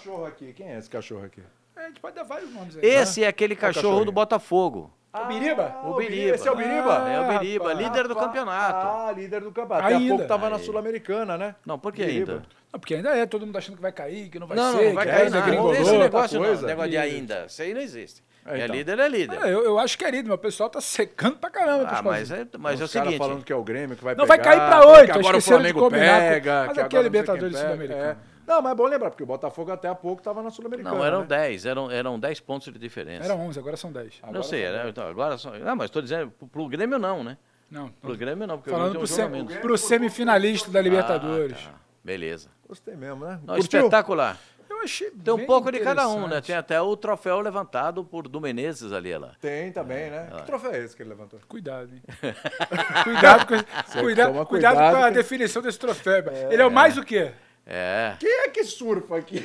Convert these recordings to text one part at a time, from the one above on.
cachorro aqui. Quem é esse cachorro aqui? É, a gente pode dar vários nomes aí. Esse é aquele Qual cachorro cachorro? do Botafogo. O Biriba? Ah, O Biriba. Esse é o Biriba? Ah, é o Biriba, rapaz. líder do campeonato. Ah, líder do campeonato. Até há Ainda. pouco tava na Aí. Sul-Americana, né? Não, por que Biriba. ainda? Não, porque ainda é, todo mundo achando que vai cair, que não vai não, ser, não, vai que cair é gringolô. Esse negócio não, coisa. negócio de Líder. ainda. Isso aí não existe. É, É então. líder, é líder. É, eu, eu acho querido, mas o pessoal tá secando pra caramba. Ah, mas é, mas é o seguinte. falando que é o Grêmio que vai Não, pegar. vai cair pra que oito, Agora o Flamengo pega. mas que aqui é não Libertadores quem pega. Sul-Americana. É. Não, mas é bom lembrar, porque o Botafogo até há pouco tava na Sul-Americana. Não, eram né? 10, eram, eram 10 pontos de diferença. Era 11, agora são 10. não sei, era, então, agora só. Não, mas estou dizendo, pro, pro Grêmio não, né? Não, Pro Grêmio não, porque falando o pro, Grêmio tem um jogo a sem, menos. pro semifinalista da Libertadores. Ah, tá. Beleza. Gostei mesmo, né? Não, espetacular. Eu achei Tem um pouco de cada um, né? Tem até o troféu levantado por Du Menezes ali, lá. Tem também, né? Ah. Que troféu é esse que ele levantou? Cuidado, hein? cuidado com, cuida, toma cuidado cuidado com a que- definição desse troféu. Ele é o mais o quê? É. Quem é que surfa aqui?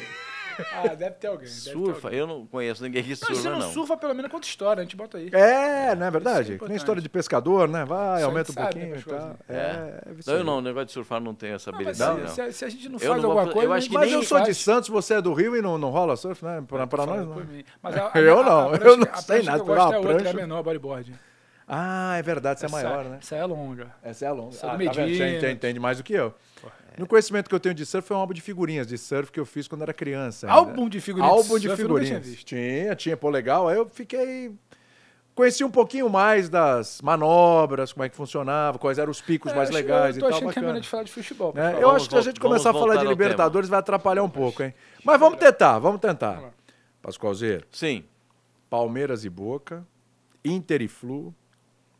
Ah, deve ter alguém. deve ter Surfa, alguém. eu não conheço ninguém que Não, se surfa, não, não. surfa, pelo menos conta história, a gente bota aí. É, não é Isso verdade? é nem história de pescador, né? Vai, Isso aumenta um a gente pouquinho e tal. né, É, é isso Não, eu não, o negócio de surfar não tenho essa Não, mas habilidade, se, não. se- se a gente não Eu faz não vou alguma fa- coisa, eu acho que Mas nem eu sou de faz. Santos, você é do Rio e não, não rola surf, né? Pra, pra nós, não. mim. Mas a- a- Eu a- a não, prancha- eu não a sei prancha nada, que eu gosto é outra, é a menor, bodyboard. Ah, é verdade, você é maior, né? Essa é longa. Essa é a longa. Essa é do Ah, tá vendo? Você entende mais do que eu. No conhecimento que eu tenho de surf foi um álbum de figurinhas de surf que eu fiz quando era criança. ainda. Álbum de figurinhas de Álbum de surf eu tinha figurinhas. visto. Tinha, tinha, pô, legal. Aí eu fiquei. Conheci um pouquinho mais das manobras, como é que funcionava, quais eram os picos É, mais acho- legais eu e tô tal. achando que é bacana. melhor de falar de futebol. É, eu Vamos acho que a gente começar a falar de Libertadores vai atrapalhar um pouco, hein? Mas vamos tentar, vamos tentar. Pascoalzeiro, Sim. Palmeiras e Boca, Inter e Flu.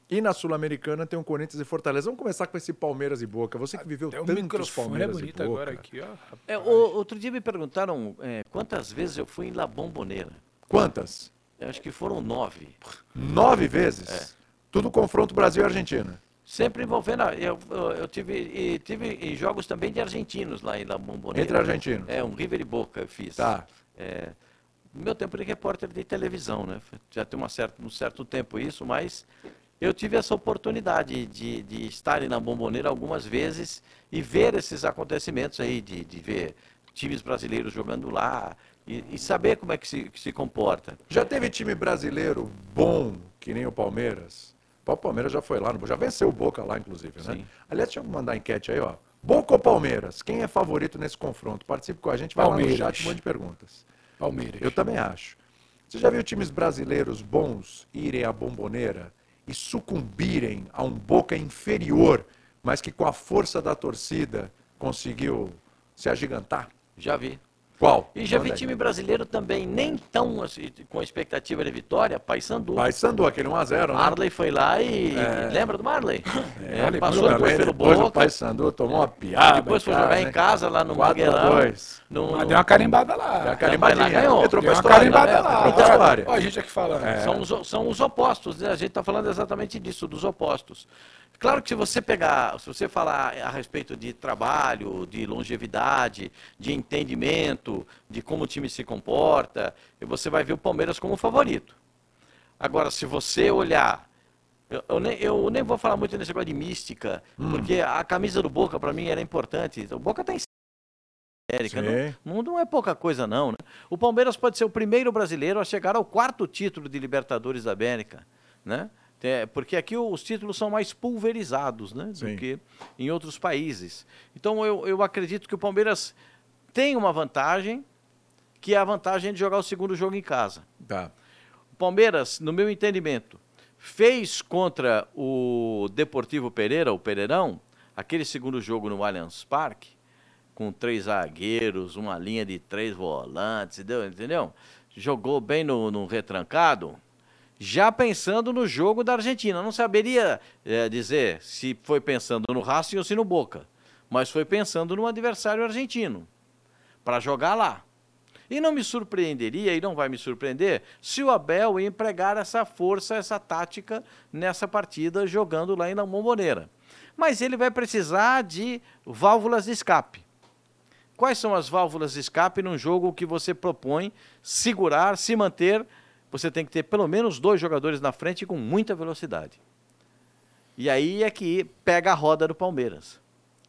E na Sul-Americana tem um Corinthians e Fortaleza. Vamos começar com esse Palmeiras e Boca. Você que viveu Até tantos é Palmeiras bonito e Boca. agora aqui, ó. É, o- outro dia me perguntaram é, quantas vezes eu fui em La Bombonera. Quantas? Eu acho que foram nove. Nove vezes? É. Tudo confronto Brasil e Argentina. Sempre envolvendo. a- Eu, eu, eu tive, e tive jogos também de argentinos lá em La Bombonera. Entre argentinos. É, um River e Boca eu fiz. Tá. É, no meu tempo de repórter de televisão, né? Já tem uma certa, um certo tempo isso, mas eu tive essa oportunidade de, de estar na Bomboneira algumas vezes e ver esses acontecimentos aí, de, de ver times brasileiros jogando lá e, e saber como é que se, que se comporta. Já teve time brasileiro bom, que nem o Palmeiras? O Palmeiras já foi lá, no- já venceu o Boca lá, inclusive, né? Sim. Aliás, deixa eu mandar enquete aí, ó. Boca ou Palmeiras? Quem é favorito nesse confronto? Participe com a gente, vai lá Palmeiras. no chat, um monte de perguntas. Palmeiras. Eu também acho. Você já viu times brasileiros bons irem à bomboneira e sucumbirem a um Boca inferior, mas que com a força da torcida conseguiu se agigantar? Já vi. Qual? E já vi aí. time brasileiro também, nem tão assim, com expectativa de vitória, Paysandu. Vai Sandu, aquele 1x0, né? Marley foi lá e. É. Lembra do Marley? É, Marley, passou Marley depois pelo depois o Boca. Paysandu tomou uma piada. Depois foi jogar em né? casa lá no 4 a Mangueirão. 2. No, Mas deu uma carimbada lá. Deu uma carimbadinha. lá, ganhou. Entrou Deu uma história. carimbada né? lá. Então. Ó, a gente aqui falando. É. São, os, são os opostos, né? A gente está falando exatamente disso, dos opostos. Claro que se você pegar, se você falar a respeito de trabalho, de longevidade, de entendimento, de como o time se comporta, você vai ver o Palmeiras como favorito. Agora, se você olhar, eu, eu nem, eu nem vou falar muito nesse negócio de mística, Hum. porque a camisa do Boca para mim era importante. O Boca tem América, Sim. não, não, não é pouca coisa não, né? O Palmeiras pode ser o primeiro brasileiro a chegar ao quarto título de Libertadores da América, né? É, porque aqui os títulos são mais pulverizados, né? Do que em outros países. Então eu, eu acredito que o Palmeiras tem uma vantagem, que é a vantagem de jogar o segundo jogo em casa. Tá. O Palmeiras, no meu entendimento, fez contra o Deportivo Pereira, o Pereirão, aquele segundo jogo no Allianz Parque, com três zagueiros, uma linha de três volantes, entendeu? entendeu? Jogou bem no, no retrancado, já pensando no jogo da Argentina. Não saberia eh, dizer se foi pensando no Racing ou se no Boca, mas foi pensando no adversário argentino, para jogar lá. E não me surpreenderia, e não vai me surpreender, se o Abel empregar essa força, essa tática nessa partida, jogando lá em La. Mas ele vai precisar de válvulas de escape. Quais são as válvulas de escape num jogo que você propõe segurar, se manter? Você tem que ter pelo menos dois jogadores na frente com muita velocidade. E aí é que pega a roda do Palmeiras.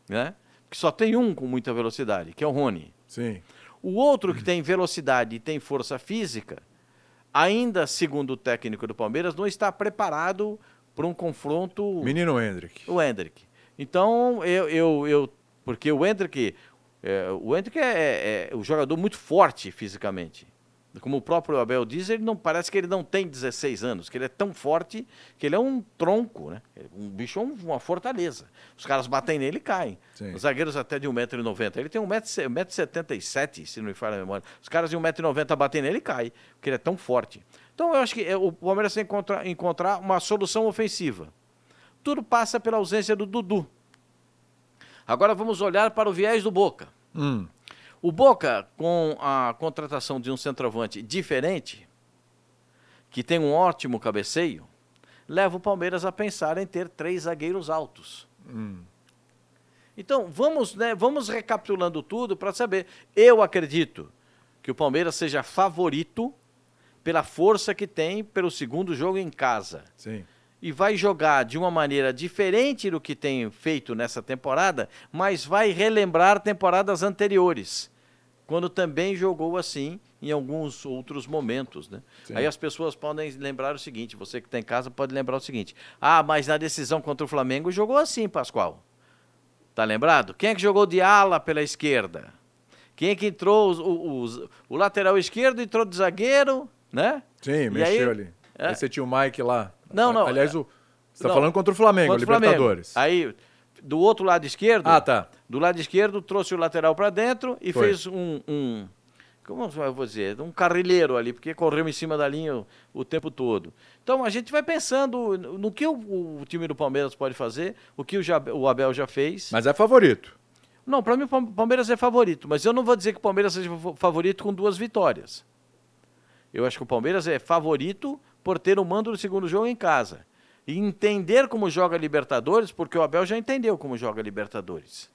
Né? Porque só tem um com muita velocidade, que é o Rony. Sim. O outro que tem velocidade e tem força física, ainda segundo o técnico do Palmeiras, não está preparado para um confronto. Menino Hendrick. O Hendrick. Então, eu, eu, eu porque o Hendrick, é, o Hendrick é, é, é um jogador muito forte fisicamente. Como o próprio Abel diz, ele não parece que ele não tem 16 anos, que ele é tão forte que ele é um tronco, né? Um bicho é uma fortaleza. Os caras batem nele e caem. Sim. Os zagueiros até de 1,90m. Ele tem 1,77m, se não me falha a memória. Os caras de 1,90m batem nele e caem, porque ele é tão forte. Então eu acho que é, o Palmeiras tem que encontrar, encontrar uma solução ofensiva. Tudo passa pela ausência do Dudu. Agora vamos olhar para o viés do Boca. Hum. O Boca, com a contratação de um centroavante diferente, que tem um ótimo cabeceio, leva o Palmeiras a pensar em ter três zagueiros altos. Hum. Então, vamos, né, vamos recapitulando tudo para saber. Eu acredito que o Palmeiras seja favorito pela força que tem pelo segundo jogo em casa. Sim e vai jogar de uma maneira diferente do que tem feito nessa temporada, mas vai relembrar temporadas anteriores, quando também jogou assim em alguns outros momentos, né? Aí as pessoas podem lembrar o seguinte, você que está em casa pode lembrar o seguinte: "Ah, mas na decisão contra o Flamengo jogou assim, Pascoal". Tá lembrado? Quem é que jogou de ala pela esquerda? Quem é que entrou o, o, o lateral esquerdo entrou de zagueiro, né? Sim, e mexeu aí, ali. É, aí você tinha o Mike lá. Não, não. Aliás, o, você está falando contra o Flamengo, contra Libertadores. Flamengo. Aí, do outro lado esquerdo. Ah, tá. Do lado esquerdo, trouxe o lateral para dentro e Foi. fez um, um. Como eu vou dizer? Um carrilheiro ali, porque correu em cima da linha o, o tempo todo. Então a gente vai pensando no que o, o, time do Palmeiras pode fazer, o que o, o Abel já fez. Mas é favorito. Não, para mim o Palmeiras é favorito, mas eu não vou dizer que o Palmeiras seja favorito com duas vitórias. Eu acho que o Palmeiras é favorito por ter o mando do segundo jogo em casa. E entender como joga Libertadores, porque o Abel já entendeu como joga Libertadores.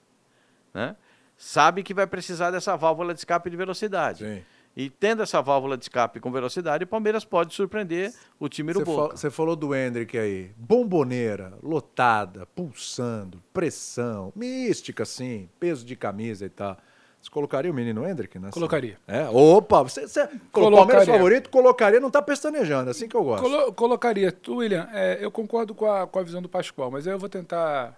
Né? Sabe que vai precisar dessa válvula de escape de velocidade. Sim. E tendo essa válvula de escape com velocidade, o Palmeiras pode surpreender o time do Boca. Você falou do Hendrick aí. Bomboneira, lotada, pulsando, pressão, mística, sim, peso de camisa e tal. Você colocaria o menino Hendrick nessa? Colocaria. É? Opa, você, você colocaria. Palmeiras favorito, colocaria, não está pestanejando, é assim que eu gosto. Colo colocaria. Tu, William, é, eu concordo com a, com a visão do Pascoal, mas eu vou tentar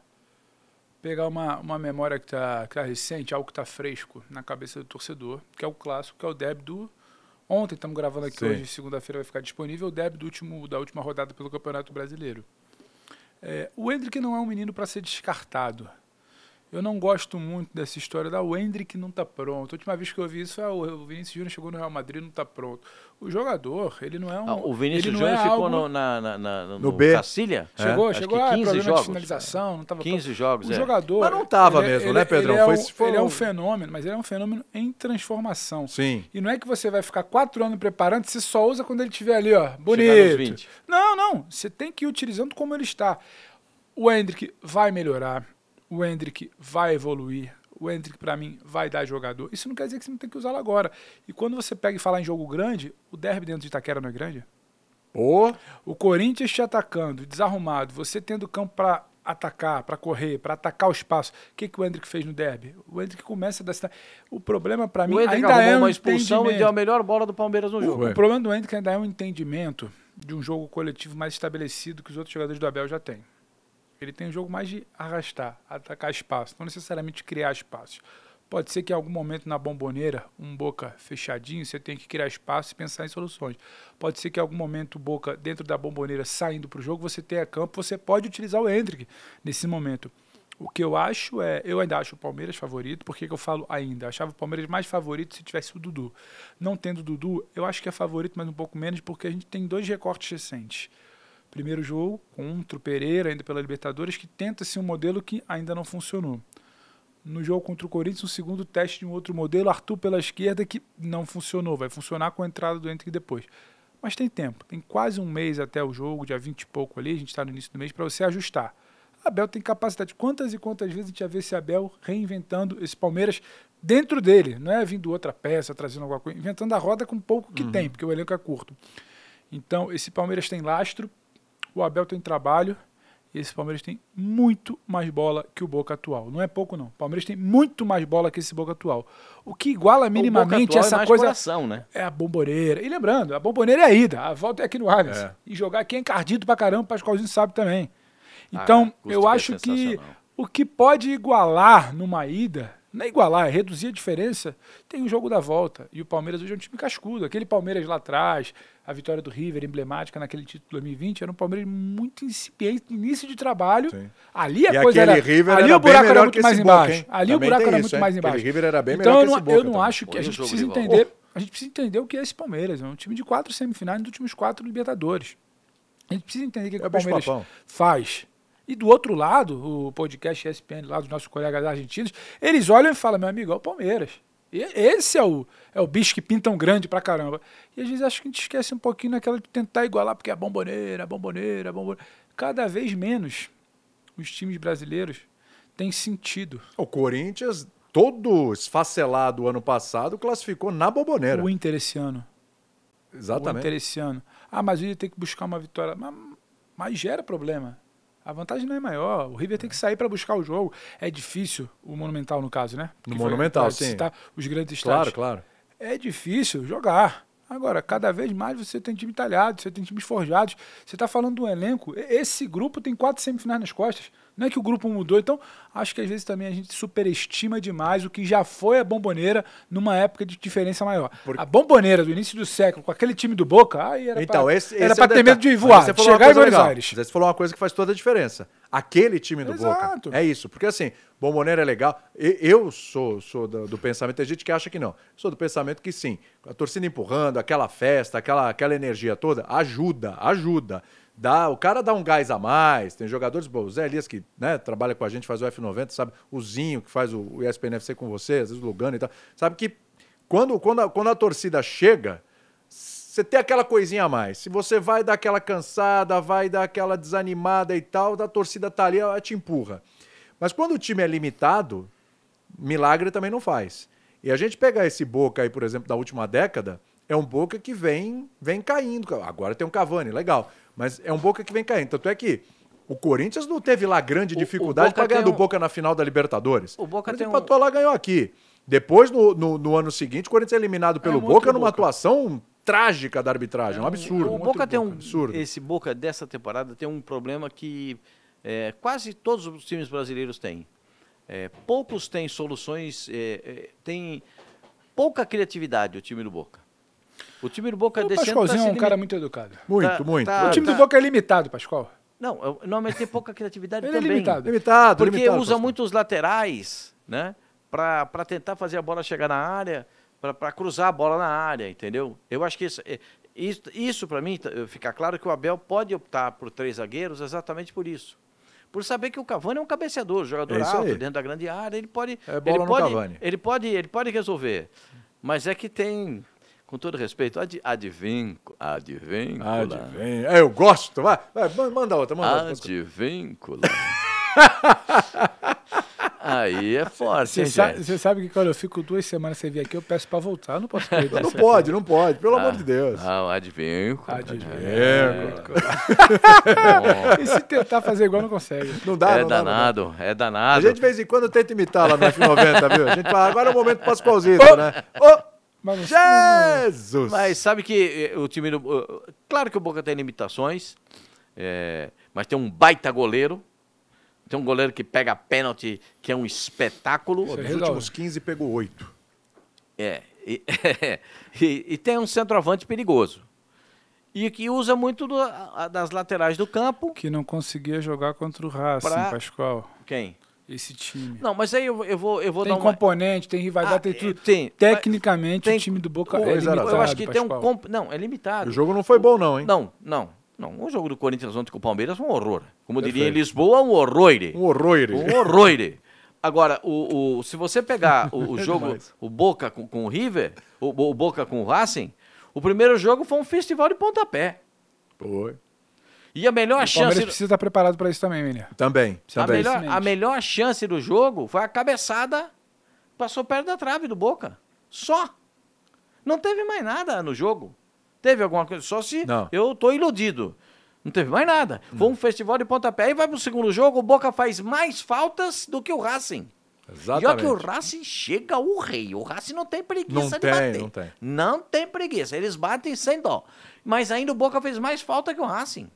pegar uma, uma memória que está que tá recente, algo que está fresco na cabeça do torcedor, que é o clássico, que é o débito do... Ontem, estamos gravando aqui Sim. hoje, segunda-feira vai ficar disponível, o débito do último, da última rodada pelo Campeonato Brasileiro. É, o Hendrick não é um menino para ser descartado. Eu não gosto muito dessa história da o Hendrick não está pronto. A última vez que eu vi isso foi ah, o Vinícius Júnior chegou no Real Madrid não está pronto. O jogador, ele não é um. Ah, o Vinícius Júnior é ficou algo... no, na, na, na, no, no B. Cacilha? Chegou, é? chegou. Ah, 15 jogos. de finalização, não tava 15 pronto. jogos, O é. jogador. Mas não estava mesmo, ele, né, Pedrão? Ele é, um, foi, ele é um fenômeno, mas ele é um fenômeno em transformação. Sim. E não é que você vai ficar quatro anos preparando, você só usa quando ele estiver ali, ó, bonito. Não, não. Você tem que ir utilizando como ele está. O Hendrick vai melhorar o Hendrick vai evoluir, o Hendrick para mim vai dar jogador. Isso não quer dizer que você não tem que usá-lo agora. E quando você pega e fala em jogo grande, o derby dentro de Itaquera não é grande? Oh. O Corinthians te atacando, desarrumado, você tendo campo para atacar, para correr, para atacar o espaço. O que, que o Hendrick fez no derby? O Hendrick começa da O problema para mim ainda é um uma expulsão e deu a melhor bola do Palmeiras no jogo. O problema do Hendrick ainda é um entendimento de um jogo coletivo mais estabelecido que os outros jogadores do Abel já têm. Ele tem um jogo mais de arrastar, atacar espaço, não necessariamente criar espaços. Pode ser que em algum momento na bomboneira, um boca fechadinho, você tenha que criar espaço e pensar em soluções. Pode ser que em algum momento, boca dentro da bomboneira saindo para o jogo, você tenha campo, você pode utilizar o Hendrick nesse momento. O que eu acho é, eu ainda acho o Palmeiras favorito, por que eu falo ainda? Eu achava o Palmeiras mais favorito se tivesse o Dudu. Não tendo o Dudu, eu acho que é favorito, mas um pouco menos, porque a gente tem dois recortes recentes primeiro jogo contra o Pereira, ainda pela Libertadores, que tenta-se um modelo que ainda não funcionou. No jogo contra o Corinthians, um segundo teste de um outro modelo, Arthur pela esquerda, que não funcionou. Vai funcionar com a entrada do Henrique depois. Mas tem tempo, tem quase um mês até o jogo, dia 20 e pouco ali, a gente está no início do mês, para você ajustar. Abel tem capacidade. Quantas e quantas vezes a gente já vê esse Abel reinventando esse Palmeiras dentro dele? Não é vindo outra peça, trazendo alguma coisa, inventando a roda com pouco que uhum. tem, porque o elenco é curto. Então, esse Palmeiras tem lastro, o Abel tem trabalho E esse Palmeiras tem muito mais bola que o Boca atual. Não é pouco, não. O Palmeiras tem muito mais bola que esse Boca atual. O que iguala minimamente essa é coisa. Coração, né? É a bomboneira. E lembrando, a bomboneira é a ida. A volta é aqui no Allianz. É. E jogar aqui é encardido pra caramba, o Pascoalzinho sabe também. Ah, Então, custo eu que é acho que sensacional. o que pode igualar numa ida, não é igualar, é reduzir a diferença, tem o jogo da volta. E o Palmeiras hoje é um time cascudo. Aquele Palmeiras lá atrás, a vitória do River, emblemática naquele título 2020, era um Palmeiras muito incipiente, início de trabalho. Sim. Ali a E coisa aquele era. River ali era o buraco era muito mais Boca, embaixo. hein? Ali o Também buraco tem era isso, muito hein? mais Aquele embaixo. River era bem então melhor eu que não, esse Boca eu não também. acho que a o gente precisa de entender. A gente precisa entender o que é esse Palmeiras. É um time de quatro semifinais nos últimos quatro Libertadores. A gente precisa entender o que, que É o Palmeiras faz. E do outro lado, o podcast ESPN, lá dos nossos colegas argentinos, eles olham e falam, meu amigo, é o Palmeiras. E esse é o, é o bicho que pintam grande pra caramba. E às vezes acho que a gente esquece um pouquinho naquela de tentar igualar, porque é bomboneira, bomboneira, bomboneira. Cada vez menos os times brasileiros têm sentido. O Corinthians, todo esfacelado ano passado, classificou na boboneira. O Inter esse ano. O Exatamente. Inter esse ano. Ah, mas o Inter tem que buscar uma vitória. Mas, mas gera problema. A vantagem não é maior. O River tem que sair para buscar o jogo. É difícil, o Monumental, no caso, né? No Que Monumental, sim. os grandes Claro, estádios. claro. É difícil jogar. Agora, cada vez mais você tem time talhado, você tem times forjados. Você está falando de um elenco. Esse grupo tem quatro semifinais nas costas. Não é que o grupo mudou. Então, acho que às vezes também a gente superestima demais o que já foi a bomboneira numa época de diferença maior. Por- A bomboneira do início do século, com aquele time do Boca, aí era Então, pra, esse, esse é ter medo de voar, você de chegar em Buenos legal. Aires. Você falou uma coisa que faz toda a diferença. Aquele time do Exato. Boca. É isso. Porque assim, Bomboneira é legal. Eu sou, sou do, do pensamento, tem gente que acha que não. Sou do pensamento que sim. A torcida empurrando, aquela festa, aquela, aquela energia toda, ajuda, ajuda. Dá, o cara dá um gás a mais. Tem jogadores, bom, o Zé Elias, que né, trabalha com a gente, faz o F90, sabe? O Zinho, que faz o, o ESPNFC com você, às vezes o Lugano e tal. Sabe que quando, quando, a, quando a torcida chega, você tem aquela coisinha a mais. Se você vai dar aquela cansada, vai dar aquela desanimada e tal, a torcida tá ali, ela te empurra. Mas quando o time é limitado, milagre também não faz. E a gente pegar esse Boca aí, por exemplo, da última década, é um Boca que vem, vem caindo. Agora tem um Cavani, legal. Mas é um Boca que vem caindo. Tanto é que o Corinthians não teve lá grande O- o dificuldade para ganhar do um- Boca na final da Libertadores. O Boca tem um- empatou lá, ganhou aqui. Depois, no, no, no ano seguinte, o Corinthians é eliminado pelo um Boca numa Boca. atuação trágica da arbitragem. um absurdo. O muito Boca tem um. Absurdo. Esse Boca dessa temporada tem um problema que é, quase todos os times brasileiros têm. É, poucos têm soluções, é, é, tem pouca criatividade o time do Boca. O time do Boca O tá Pascoalzinho se é um cara muito educado. Muito, tá- muito. tá- o time tá- do Boca é limitado, Pascoal. Não, normalmente tem pouca criatividade Ele é também. limitado. Limitado, Porque limitado, usa muito os laterais, né? Pra tentar fazer a bola chegar na área, pra cruzar a bola na área, entendeu? Eu acho que isso, é- isso, isso para mim, fica claro que o Abel pode optar por três zagueiros exatamente por isso. Por saber que o Cavani é um cabeceador, jogador É alto, aí. dentro da grande área, ele pode. É bola ele no pode, Cavani. Ele pode, ele pode resolver. Mas é que tem, com todo respeito, ad, advíncula. Advíncula. Advém. É, eu gosto. Vai, vai, man- manda outra, manda. Advíncula. Aí é forte, Você hein, sabe, gente? sabe que quando eu fico duas semanas sem vir aqui, eu peço pra voltar. Eu não posso perder. Não pode, não pode, pelo amor de Deus. Ah, advíncula. Advíncula. É, E se tentar fazer igual, não consegue. não dá, É não dá, não dá. danado, é A danado. gente de vez em quando tenta imitar lá no F90, viu? A gente fala, agora é o momento Pascoalzito, né? Ô, Mas não- Jesus! Mas sabe que eh, o time do. uh, Claro que o Boca tem limitações, eh, mas tem um baita goleiro. Tem um goleiro que pega pênalti, que é um espetáculo. Pô, nos últimos 15 pegou 8. É. E, e- e tem um centroavante perigoso. E que usa muito do- a- das laterais do campo. Que não conseguia jogar contra o Racing, Pra- Pascoal. Quem? Esse time. Não, mas aí eu, eu vou, eu vou tem dar uma. componente, tem rivalidade, Ah, tem tudo. tem. Tecnicamente, tem- o time do Boca Pô, é limitado. Eu acho que tem um. Comp- Não, é limitado. O jogo não foi bom, não, hein? Não, não, não. O jogo do Corinthians ontem com o Palmeiras foi um horror. Como diria em Perfeito. Lisboa, um horror. Um horror. Um horror. Agora, o, o- se você pegar o, o É jogo, o Boca com, com o River, o, o Boca com o Racing, o primeiro jogo foi um festival de pontapé. Foi. E a melhor O Palmeiras chance. precisa estar preparado para isso também, Menino. Também, A também. melhor, a melhor chance do jogo foi a cabeçada, passou perto da trave do Boca. Só. Não teve mais nada no jogo. Teve alguma coisa? Só se Não. eu tô iludido. Não teve mais nada. Foi um festival de pontapé. Aí vai pro segundo jogo, o Boca faz mais faltas do que o Racing. E olha que o Racing chega o rei. O Racing não tem preguiça Não de tem, bater. não tem. Não tem preguiça. Eles batem sem dó. Mas ainda o Boca fez mais falta que o Racing.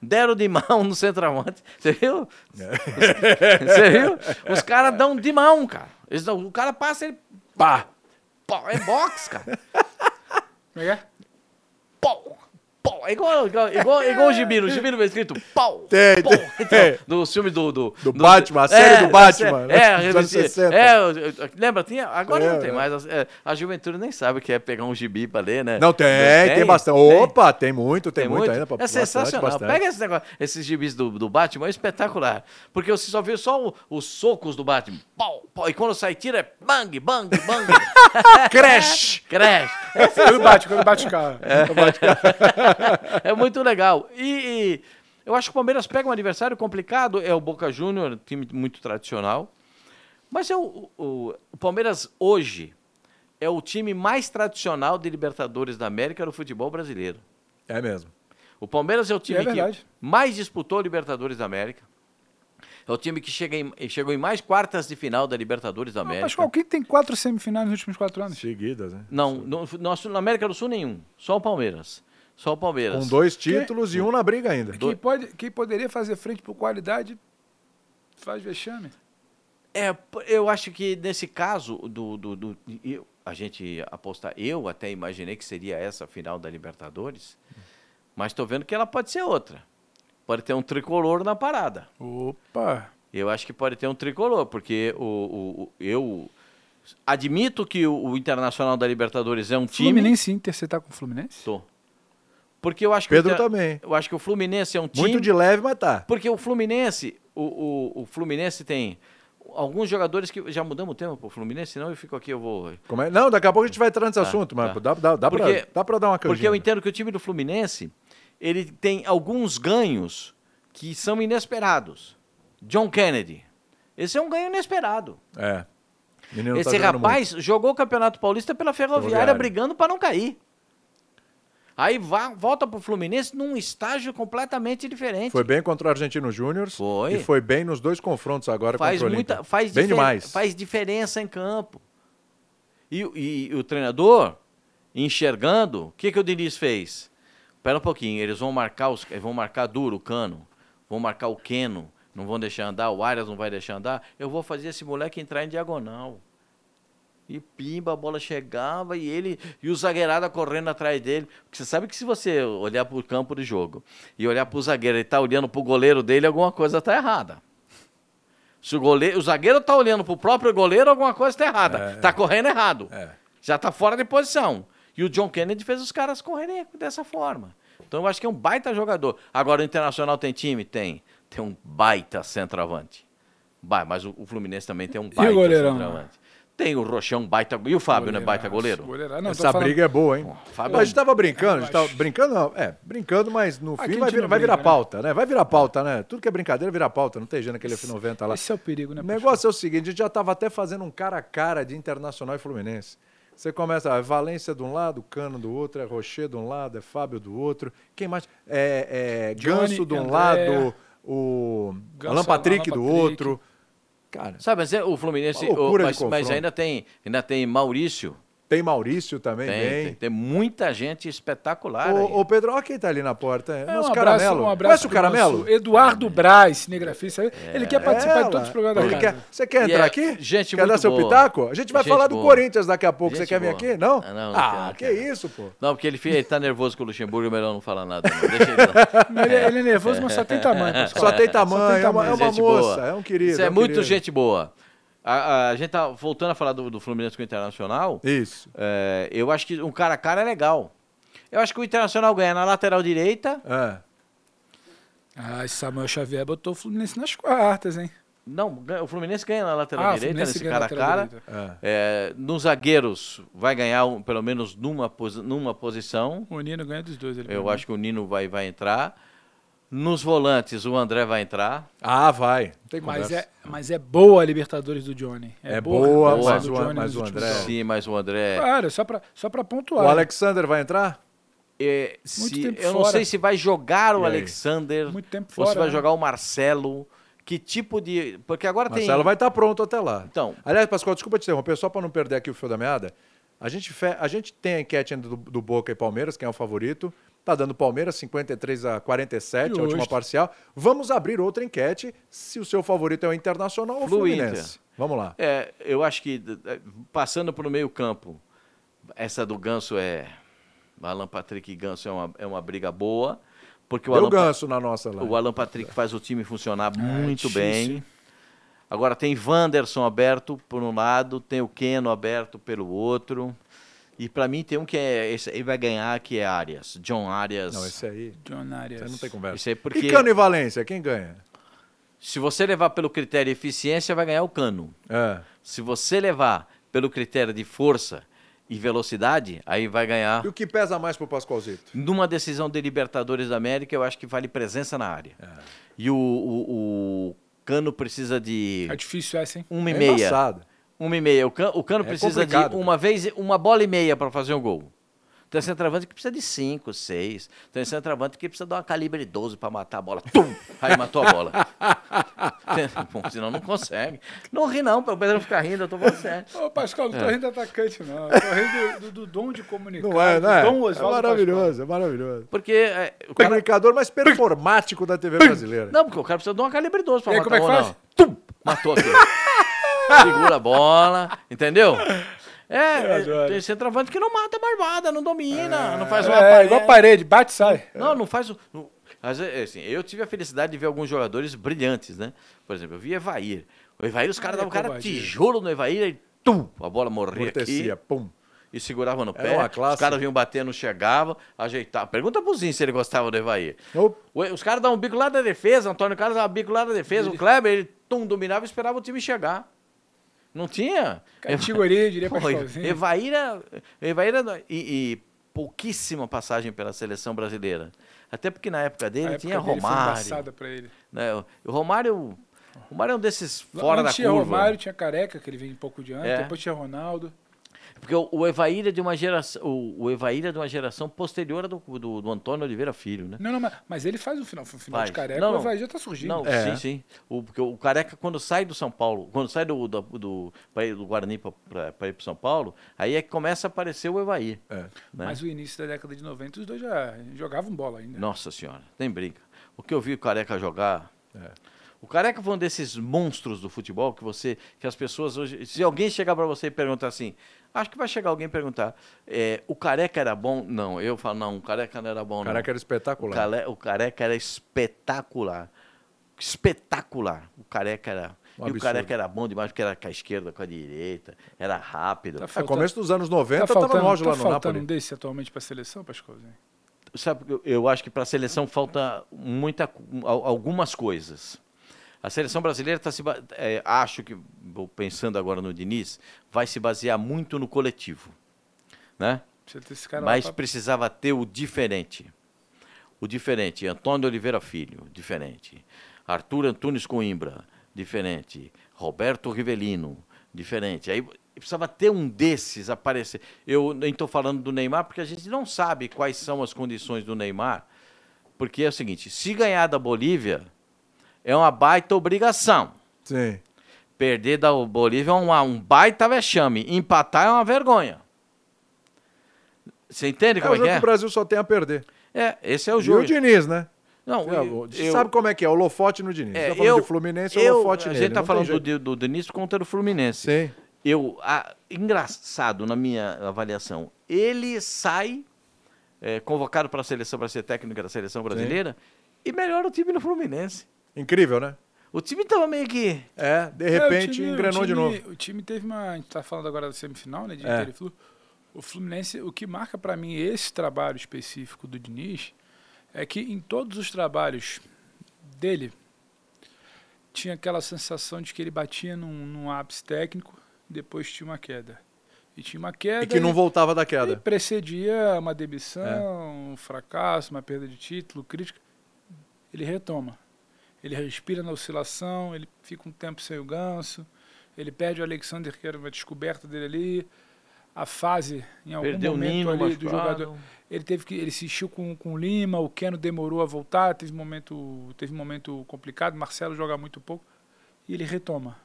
Deram de mão no centroavante. Você viu? Você viu? Os caras dão de mão, cara. Eles o cara passa, ele. Pá! Pá, é boxe, cara. Como é que é? Pau! Pau! É igual, igual, igual, igual o Gibino. O Gibino vem escrito pau! Tem, pau. tem. Então, do filme do... Do, Do Batman, a série do da Batman, né? É, a Dos anos revista- 60. é, eu- eu- lembra? Tinha, agora É, não tem é. mais. A, é, a juventude nem sabe o que é pegar um gibi pra ler, né? Não tem, tem, bastante. Tem? Opa, tem muito, tem, muito, ainda. É bastante, sensacional. bastante. Pega esse negócio, esses gibis do, do Batman, é espetacular. Porque você só vê só o- os socos do Batman. Pau, pau, e quando sai tira é bang, bang, bang. Crash! Crash. Quando bate, quando bate o carro. É muito legal. E, e eu acho que o Palmeiras pega um adversário complicado, é o Boca Júnior, time muito tradicional. Mas é o, o, o Palmeiras hoje é o time mais tradicional de Libertadores da América no futebol brasileiro. É mesmo. O Palmeiras é o time É que mais disputou Libertadores da América. É o time que chega em- chegou em mais quartas de final da Libertadores da Não, América. mas qualquer tem quatro semifinais nos últimos quatro anos. Seguidas, né? Não, no, no- na América do Sul nenhum. Só o Palmeiras. Só o Palmeiras. Com dois títulos e um na briga ainda. Quem, pode, quem poderia fazer frente por qualidade faz vexame. É, eu acho que nesse caso do, do, do- eu- a gente apostar, eu até imaginei que seria essa a final da Libertadores, mas estou vendo que ela pode ser outra. Pode ter um tricolor na parada. Opa! Eu acho que pode ter um tricolor, porque o, o- o- eu admito que o, o Internacional da Libertadores é um time. Fluminense Inter, você tá com o Fluminense? Tô. Porque eu acho que Pedro o também. Eu acho que o Fluminense é um time. Muito de leve, mas tá. Porque o Fluminense, o, o, o Fluminense tem alguns jogadores que. Já mudamos o tema pro Fluminense, senão eu fico aqui, eu vou. É? Não, daqui a pouco a gente vai entrar nesse Tá, assunto, mas tá. dá, dá, dá, Porque- pra, dá pra dar uma Porque eu canjinha. entendo que o time do Fluminense ele tem alguns ganhos que são inesperados. John Kennedy. Esse é um ganho inesperado. É. Menino tá Esse jogando rapaz jogou o Campeonato Paulista pela Ferroviária, Ferroviária. brigando para não cair. Aí vá, volta pro Fluminense num estágio completamente diferente. Foi bem contra o Argentino Júnior. Foi. E foi bem nos dois confrontos agora faz contra o Olímpia. muita faz, Bem demais. faz diferença em campo. E, e- e o treinador enxergando, o que, que o Diniz fez? Espera um pouquinho, eles vão marcar os, eles vão marcar duro o cano, vão marcar o Keno, não vão deixar andar, o Arias não vai deixar andar. Eu vou fazer esse moleque entrar em diagonal. E pimba, a bola chegava e ele e o zagueirada correndo atrás dele. Porque você sabe que se você olhar para o campo de jogo e olhar para o zagueiro e tá olhando para o goleiro dele, alguma coisa tá errada. Se o, goleiro, o zagueiro tá olhando pro próprio goleiro, alguma coisa tá errada. É. Tá correndo errado. É. Já tá fora de posição. E o John Kennedy fez os caras correrem dessa forma. Então eu acho que é um baita jogador. Agora o Internacional tem time? Tem. Tem um baita centroavante. Ba- Mas o, o Fluminense também tem um baita goleirão? centroavante. Tem o Rochão baita. E o Fábio, né? Baita goleiro. Goleiraço. Não, Essa falando- briga é boa, hein? Fábio- a gente tava brincando, a gente tava brincando, não, é, brincando, mas no Aqui fim a vai não vai virar né? pauta, né? Vai virar pauta, né? Tudo que é brincadeira vira pauta, não tem jeito naquele F90 lá. Esse é o perigo, né? O negócio é o seguinte, a gente já estava até fazendo um cara a cara de Internacional e Fluminense. Você começa, é Valência de um lado, Cano do outro, é Rocher de um lado, é Fábio do outro. Quem mais? É, é Johnny, Ganso de um André. lado, o Ganso, Alan Patrick Alan do Patrick. outro. Cara, Sabe, mas é, o Fluminense. O- mas, mas ainda tem, ainda tem Maurício. Tem Maurício também, Tem, bem. tem, tem muita gente espetacular. aí. Ô, ô, Pedro, olha quem tá ali na porta. É, É, nosso um abraço, Caramelo. um abraço Conhece o Caramelo? nosso Eduardo Braz, cinegrafista. Ele quer participar É, de todos os programas da quer- Você quer E entrar é aqui? gente quer dar muito seu boa. pitaco? A gente vai Gente falar do boa. Corinthians daqui a pouco. Gente você quer vir boa. aqui? Não? Ah, não, não ah, quero, que quero. isso, pô. Não, porque ele, ele tá nervoso com o Luxemburgo, é melhor não falar nada. Não. Deixa ele. Ele, ele é nervoso, mas só tem tamanho. Só tem tamanho, é uma, é moça, boa. é um querido. Isso é, muito gente boa. A, a- a gente tá voltando a falar do, do Fluminense com o Internacional. Isso. é, eu acho que um cara a cara é legal. Eu acho que o Internacional ganha na lateral direita. É. Ah, esse Samuel Xavier botou o Fluminense nas quartas, hein? Não, o Fluminense ganha na lateral Ah, direita, Fluminense nesse ganha na cara a cara. lateral direita. É. É, nos zagueiros, vai ganhar um- pelo menos numa, posi- numa posição. O Nino ganha dos dois. Ele Eu ganha. acho que o Nino vai, vai entrar. Nos volantes, o André vai entrar. Ah, vai. Não tem Mas é, mas é boa a Libertadores do Johnny. É a boa, campanha mas do o- Johnny mas o André-. Sim, mas o André. Claro, só pra, só pra O pontuar. Alexander vai entrar? é, Muito se- tempo eu não fora. sei se vai jogar o? Alexander, Muito tempo ou se fora, vai né? jogar o Marcelo. Que tipo de. Porque agora tem. Marcelo vai estar pronto até lá. Então. Aliás, Pascoal, desculpa te interromper, só para não perder aqui o fio da meada. A gente, fe- a gente tem a enquete ainda do, do Boca e Palmeiras, quem é o favorito. Tá dando Palmeiras 53 a 47, a última parcial. Vamos abrir outra enquete se o seu favorito é o Internacional ou o Flu Fluminense. Vamos lá. É, eu acho que passando para o meio campo, essa do Ganso é. Alan Patrick e Ganso é uma, é uma briga boa. Porque o Deu Alan, Pa- ganso na nossa lá. o Alan Patrick faz o time funcionar É muito difícil, bem. Agora tem Wanderson aberto por um lado, tem o Keno aberto pelo outro. E para mim tem um que é esse aí vai ganhar que é Arias, John Arias. Não, esse aí, John Arias. esse aí não tem conversa. Isso aí porque E Cano e Valência, quem ganha? se você levar pelo critério eficiência vai ganhar o Cano. É. Se você levar pelo critério de força e velocidade, aí vai ganhar. E o que pesa mais pro Pascoalzito? Numa decisão de Libertadores da América, eu acho que vale presença na área. E o, o- o Cano precisa de É difícil essa, hein? uma e É meia. embaçado. Uma e meia. O Cano, o Cano É precisa de uma vez, uma bola e meia para fazer um gol. Tem centroavante que precisa de cinco, seis. Tem centroavante que precisa dar uma calibre 12 para matar a bola. Tum! Aí matou a bola. Bom, senão não consegue. Não ri não, para o Pedro não ficar rindo, eu tô falando sério. Ô, Pascal, É. não tô rindo do atacante, não. Eu tô rindo do, do dom de comunicar. Não é, do né? Dom É maravilhoso, é maravilhoso. Porque é, o cara... Comunicador mais performático da TV brasileira. Não, porque o cara precisa de uma calibre 12 para E aí, matar como é a que bola. faz? Tum! Matou aqui. Segura a bola, entendeu? É, adoro. tem centroavante que não mata a barbada, não domina, não faz uma É, parede. igual parede, bate e sai. Não, não faz o. não- vezes, assim, eu tive a felicidade de ver alguns jogadores brilhantes, né? Por exemplo, eu vi Evair. O Evair, os caras davam cara covardia. tijolo no Evair e tum! A bola morria aqui pum. e segurava no Era pé. uma Os classe. caras vinham batendo, chegavam, ajeitavam. Pergunta pro Zinho se ele gostava do Evair. Ô, O- Os caras davam um bico lá da defesa, Antônio Carlos dava um bico lá da defesa, o Kleber, ele tum, dominava e esperava o time chegar. Não tinha. Categoria, diria Pô, Pascalzinho. Evaíra, Evaíra e, e pouquíssima passagem pela seleção brasileira. Até porque na época dele época tinha dele foi Romário. embaçada pra ele. né? O- Romário, o Romário é um desses fora Antes da tinha curva. Romário, tinha Careca, que ele veio um pouco de antes. É. Depois tinha Ronaldo. Porque o, o Evaíra é de uma geração, o, o Evaíra é de uma geração posterior do, do, do Antônio Oliveira Filho, né? Não, não, mas, mas ele faz o final. O final Faz. de Careca, Não, o. Evair já tá surgindo. Não, É. sim, sim. O, porque o Careca, quando sai do São Paulo, quando sai do, do, do, pra ir do Guarani para ir para São Paulo, aí é que começa a aparecer o Evair. é. Né? Mas o início da década de 90, os dois já jogavam bola ainda. Nossa senhora, nem brinca. O que eu vi o Careca jogar. É. O Careca foi um desses monstros do futebol que você, que as pessoas hoje, se alguém chegar para você e perguntar assim, acho que vai chegar alguém e perguntar, é, o Careca era bom? Não, eu falo não, o Careca não era bom O não. Careca era O, espetacular. Cale- o Careca era espetacular, espetacular. O Careca era Um e o. Careca era bom demais porque era com a esquerda, com a direita, era rápido. Tá É, faltando- começo dos anos 90, tá faltando, no auge tá lá no faltando Napoli. um desse atualmente pra seleção, Pascalzinho? sabe, eu- eu acho que para a seleção falta muita, al- algumas coisas. A seleção brasileira está se, é, acho que, pensando agora no Diniz, vai se basear muito no coletivo, né? Mas precisava ter o diferente. O diferente. Antônio Oliveira Filho, diferente. Arthur Antunes Coimbra, diferente. Roberto Rivelino, diferente. Aí precisava ter um desses aparecer. Eu nem estou falando do Neymar, porque a gente não sabe quais são as condições do Neymar. Porque é o seguinte: se ganhar da Bolívia, é uma baita obrigação. Sim. Perder da Bolívia é uma- um baita vexame. Empatar é uma vergonha. Você entende É como o é jogo que é? o Brasil só tem a perder. É, esse é o E o jogo. Diniz, né? Não, Você eu, eu- sabe como é que é, o Lofote no Diniz. é, tá falando eu- de Fluminense, eu- o Lofote A nele. gente tá falando do, do Denis contra o Fluminense. Sim. Eu, a- engraçado na minha avaliação, ele sai é, convocado para a seleção, para ser técnico da seleção brasileira, e melhora o time no Fluminense. Incrível, né? O time tava meio que. É, de É, repente time- o engrenou de time- novo. O time teve uma. A gente tá falando agora da semifinal, né? De É. E Flu. O Fluminense, o que marca pra mim esse trabalho específico do Diniz é que em todos os trabalhos dele tinha aquela sensação de que ele batia num, num ápice técnico, depois tinha uma queda. E tinha uma queda. E que não voltava da e queda. precedia uma demissão, É. um fracasso, uma perda de título, crítica. Ele retoma. Ele respira na oscilação, ele fica um tempo sem o ganso, ele perde o Alexander, que era uma descoberta dele ali. a fase em algum Perdeu momento ali do machucado. jogador. Ele teve que ele insistiu com, com o Lima, o Keno demorou a voltar, teve um momento, teve um momento complicado, Marcelo joga muito pouco e ele retoma.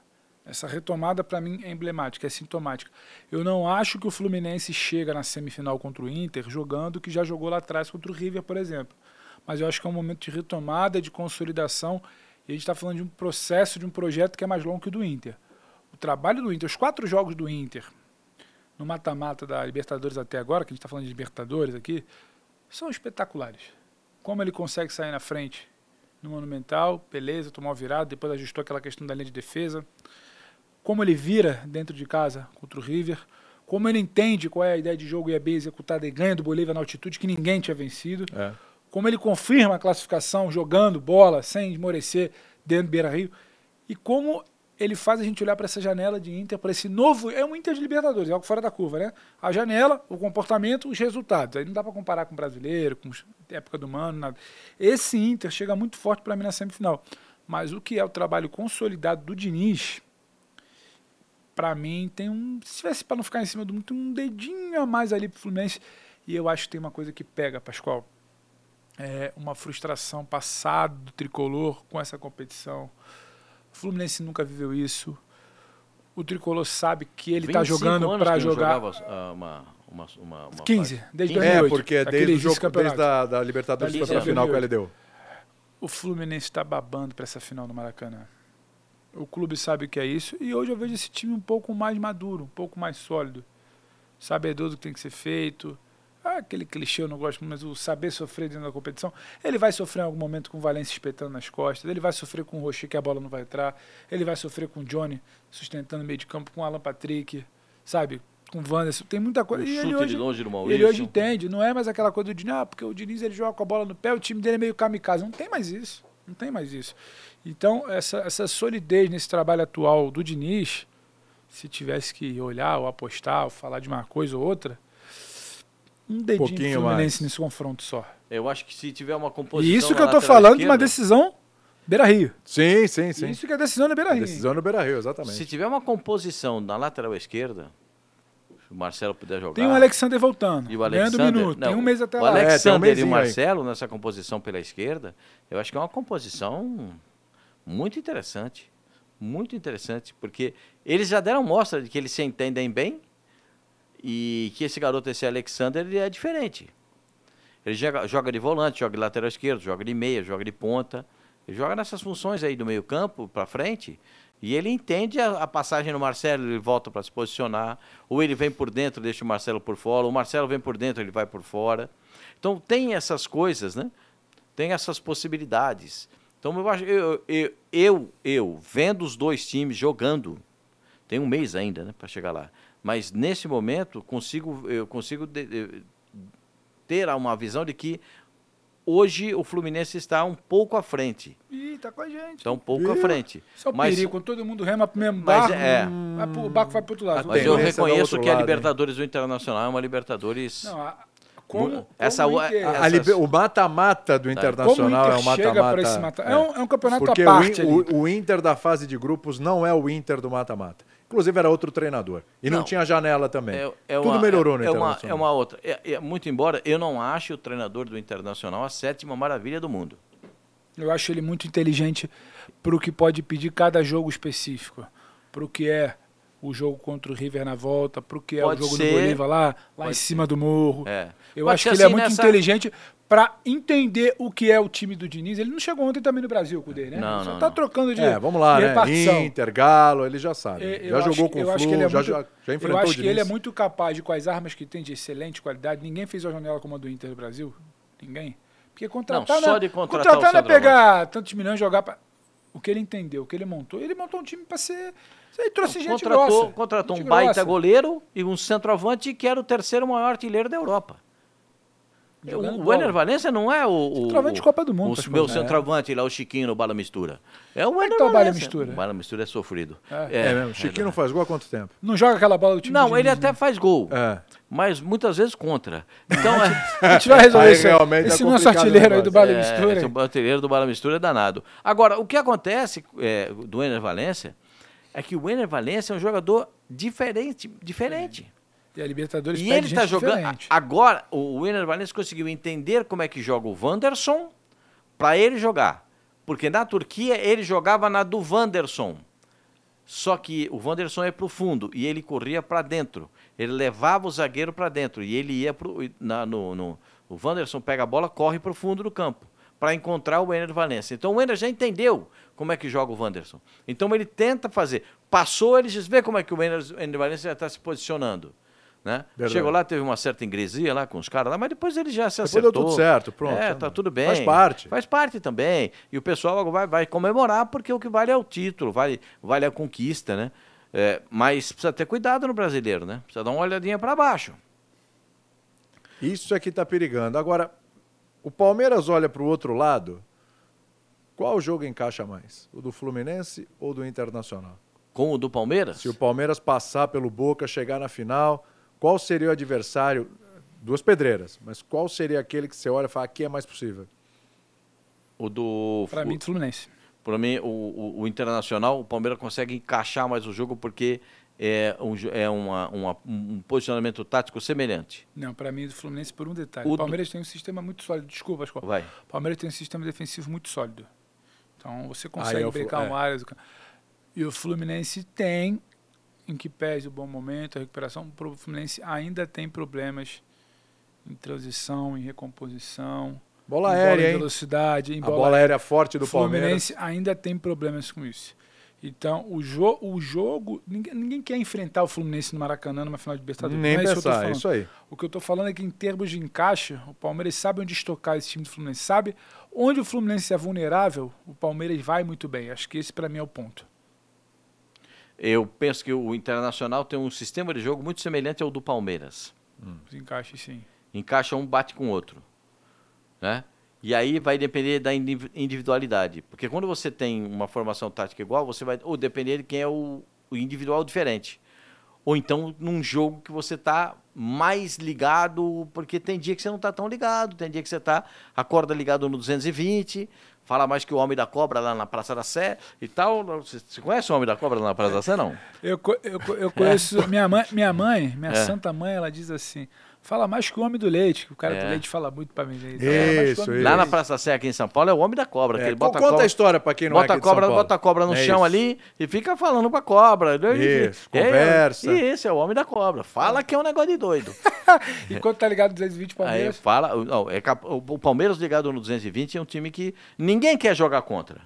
Essa retomada para mim é emblemática, é sintomática. Eu não acho que o Fluminense chega na semifinal contra o Inter jogando o que já jogou lá atrás contra o River, por exemplo. Mas eu acho que é um momento de retomada, de consolidação. E a gente está falando de um processo, de um projeto que é mais longo que o do Inter. O trabalho do Inter, os quatro jogos do Inter, no mata-mata da Libertadores até agora, que a gente está falando de Libertadores aqui, são espetaculares. Como ele consegue sair na frente no Monumental, beleza, tomou uma virada, depois ajustou aquela questão da linha de defesa. Como ele vira dentro de casa contra o River. Como ele entende qual é a ideia de jogo e é bem executada e ganha do Bolívia na altitude que ninguém tinha vencido. É. Como ele confirma a classificação jogando bola sem esmorecer dentro do Beira Rio. E como ele faz a gente olhar para essa janela de Inter, para esse novo. É um Inter de Libertadores, é algo fora da curva, né? A janela, o comportamento, os resultados. Aí não dá para comparar com o brasileiro, com a época do Mano, nada. Esse Inter chega muito forte para mim na semifinal. Mas o que é o trabalho consolidado do Diniz, para mim, tem um. Se tivesse para não ficar em cima do mundo, tem um dedinho a mais ali pro Fluminense. E eu acho que tem uma coisa que pega, Pascoal. É uma frustração passada do tricolor com essa competição. O Fluminense nunca viveu isso. O tricolor sabe que ele está 25 jogando para jogar. jogava, ah, uma, uma, uma, uma 15, fase. desde 15. 2008. É, porque desde o jogo, desde a da Libertadores Da foi pra Liga. final que ele deu. O Fluminense está babando para essa final no Maracanã. O clube sabe o que é isso e hoje eu vejo esse time um pouco mais maduro, um pouco mais sólido. Sabedor do que tem que ser feito. Ah, aquele clichê eu não gosto, mas o saber sofrer dentro da competição. Ele vai sofrer em algum momento com o Valência espetando nas costas, ele vai sofrer com o Rocher que a bola não vai entrar, ele vai sofrer com o Johnny sustentando o meio de campo, com o Alan Patrick, sabe? Com o Wanderson. Tem muita coisa. E ele hoje, de longe do ele Maurício. hoje entende, não é mais aquela coisa do Diniz, ah, porque o Diniz ele joga com a bola no pé, o time dele é meio kamikaze. Não tem mais isso. Não tem mais isso. Então, essa, essa solidez nesse trabalho atual do Diniz, se tivesse que olhar ou apostar ou falar de uma coisa ou outra, um dedinho do Pouquinho Fluminense mais. nesse confronto só. Eu acho que se tiver uma composição. E isso que eu tô falando de uma decisão Beira Rio. Sim, sim, sim. Isso que é decisão da Beira A Rio. decisão no Beira Rio, exatamente. Se tiver uma composição na lateral esquerda, se o Marcelo puder jogar. Tem o Alexander voltando. E o Alexander, minuto. Tem não, um mês até o lá. É, tem um Alexander e o mesinho aí. Marcelo nessa composição pela esquerda, eu acho que é uma composição muito interessante. Muito interessante, porque eles já deram mostra de que eles se entendem bem e que esse garoto, esse Alexander, ele é diferente. Ele joga, joga de volante, joga de lateral esquerdo, joga de meia, joga de ponta. Ele joga nessas funções aí do meio campo para frente. E ele entende a, a passagem no Marcelo, ele volta para se posicionar. Ou ele vem por dentro, deixa o Marcelo por fora. Ou o Marcelo vem por dentro, ele vai por fora. Então tem essas coisas, né? Tem essas possibilidades. Então eu, acho- eu, eu, eu, eu vendo os dois times jogando, tem um mês ainda, né, para chegar lá. Mas nesse momento consigo, eu consigo de- de- ter uma visão de que hoje o Fluminense está um pouco à frente. Ih, tá com a gente. Está um pouco à Ih, frente. Isso é o Mas, perigo. Quando todo mundo rema pro mesmo Mas barco, é- vai pro- o barco vai pro outro lado. A mas eu é reconheço que a lado, hein? Libertadores do Internacional é uma Libertadores. Não, a- como, como essa o o- Inter- a- A essas- O mata-mata do como o Internacional Inter é um para mata-mata. mata... É, um, é um campeonato Porque à o, parte o- o Inter da fase de grupos não é o Inter do mata-mata. Inclusive era outro treinador. E não, Não. tinha janela também. É, é Tudo uma- melhorou no é, é uma, Internacional. é uma outra. É- é- muito embora eu não ache o treinador do Internacional a sétima maravilha do mundo. Eu acho ele muito inteligente para o que pode pedir cada jogo específico. Para o que é o jogo contra o River na volta, para o que é Pode o jogo ser, do Bolívar lá, lá em cima do morro. É. Eu Pode acho ser que ele é assim muito nessa- inteligente para entender o que é o time do Diniz. Ele não chegou ontem também no Brasil com o dele, né? Não, Ele Só não, tá não. trocando de, É, vamos lá, né? repartição. Inter, Galo, ele já sabe. É, eu já acho- jogou com eu o acho Flu, é já, muito- já, já Eu enfrentou acho o que ele é muito capaz de, com as armas que tem de excelente qualidade, ninguém fez uma janela como a do Inter do Brasil. Ninguém. Porque contratar, Não, é- de contratar não é pegar tantos milhões e jogar pra... O que ele entendeu, o que ele montou, ele montou um time para ser... Ele trouxe gente contratou grossa. contratou um gente baita grossa. goleiro e um centroavante que era o terceiro maior artilheiro da Europa. Jogando O. Ener Valencia não é o, o, Centroavante de Copa do Mundo, o meu É. centroavante lá, o Chiquinho no Bala Mistura. É o Como é que Ener tá o Bala. Mistura? O Bala Mistura é sofrido. É. É mesmo. Chiquinho não faz gol há quanto tempo? Não joga aquela bola do time Não, ele até né? faz gol, É. mas muitas vezes contra. Então, é, A gente vai resolver Aí isso. realmente é Esse nosso artilheiro aí do. Bala é, Mistura. esse artilheiro do Bala Mistura é danado. Agora, o que acontece é, do Ener Valencia é que o Ener Valencia é um jogador diferente. diferente. E a Libertadores E ele está jogando. diferente. Agora, o Winner Valencia conseguiu entender como é que joga o Wanderson para ele jogar. Porque na Turquia ele jogava na do Wanderson. Só que o Wanderson é pro fundo e ele corria para dentro. Ele levava o zagueiro para dentro e ele ia pro, na, no, no- O Wanderson pega a bola, corre pro fundo do campo para encontrar o Ener Valencia. Então o Ener já entendeu como é que joga o Wanderson. Então ele tenta fazer. Passou, ele diz: vê como é que o Ener, Valencia está se posicionando. Né? Verdade. Chegou lá, teve uma certa ingresia lá com os caras lá, mas depois ele já se Depois acertou. deu tudo certo, pronto. É, tá tudo bem. Faz parte. Faz parte também. E o pessoal vai, vai comemorar porque o que vale é o título, vale, vale a conquista, né? É, mas precisa ter cuidado no brasileiro, né? Precisa dar uma olhadinha para baixo. Isso é que está perigando. Agora, o Palmeiras olha para o outro lado. Qual jogo encaixa mais? O do Fluminense ou do Internacional? Com o do Palmeiras? Se o Palmeiras passar pelo Boca, chegar na final, qual seria o adversário? Duas pedreiras, mas qual seria aquele que você olha e fala aqui é mais possível? O do. Pra o- mim, do Fluminense. Pra mim, o, o- o Internacional, o Palmeiras consegue encaixar mais o jogo porque é um, é uma- uma- um posicionamento tático semelhante. Não, pra mim, do Fluminense por um detalhe. O O do- Palmeiras tem um sistema muito sólido. Desculpa, Ascol. Vai. O Palmeiras tem um sistema defensivo muito sólido. Então você Aí consegue é Flu- brincar é. um áreas. E o Fluminense tem, em que pese o bom momento, a recuperação, o Fluminense ainda tem problemas em transição, em recomposição, Bola em bola aérea, em hein? velocidade, em A bola, bola aérea forte do o Palmeiras. Fluminense ainda tem problemas com isso. Então, o, jo o jogo. Ninguém, ninguém quer enfrentar o Fluminense no Maracanã numa final de Libertadores. Nem não é isso que eu tô pensar, é falando. isso aí. O que eu tô falando é que, em termos de encaixe, o Palmeiras sabe onde estocar esse time do Fluminense. Sabe onde o Fluminense é vulnerável, o Palmeiras vai muito bem. Acho que esse, para mim, é o ponto. Eu penso que o Internacional tem um sistema de jogo muito semelhante ao do Palmeiras. Os encaixes, sim. Encaixa um, bate com o outro. Né? E aí vai depender da indiv- individualidade. Porque quando você tem uma formação tática igual, você vai ou depender de quem é o, o individual diferente. Ou então num jogo que você está mais ligado, porque tem dia que você não está tão ligado, tem dia que você está acorda ligado no 220, fala mais que o Homem da Cobra lá na Praça da Sé e tal. Você, você conhece o Homem da Cobra lá na Praça da Sé, não? Eu, eu, eu conheço. Minha mãe, minha mãe, minha É. santa mãe, ela diz assim: fala mais que o homem do leite, que o cara É. do leite fala muito pra mim. Então, fala mais que o Isso, isso. Lá na. Praça Sé aqui em São Paulo é o Homem da Cobra, que É, ele co- bota a conta cobra, a história para quem não bota é a de São cobra, Paulo. bota a cobra no É chão isso. ali e fica falando pra cobra. Isso, É, conversa. E esse é o homem da cobra. Fala que é um negócio de doido. Enquanto tá ligado 220 Aí Palmeiras. fala, não, é o Palmeiras ligado no 220 é um time que ninguém quer jogar contra.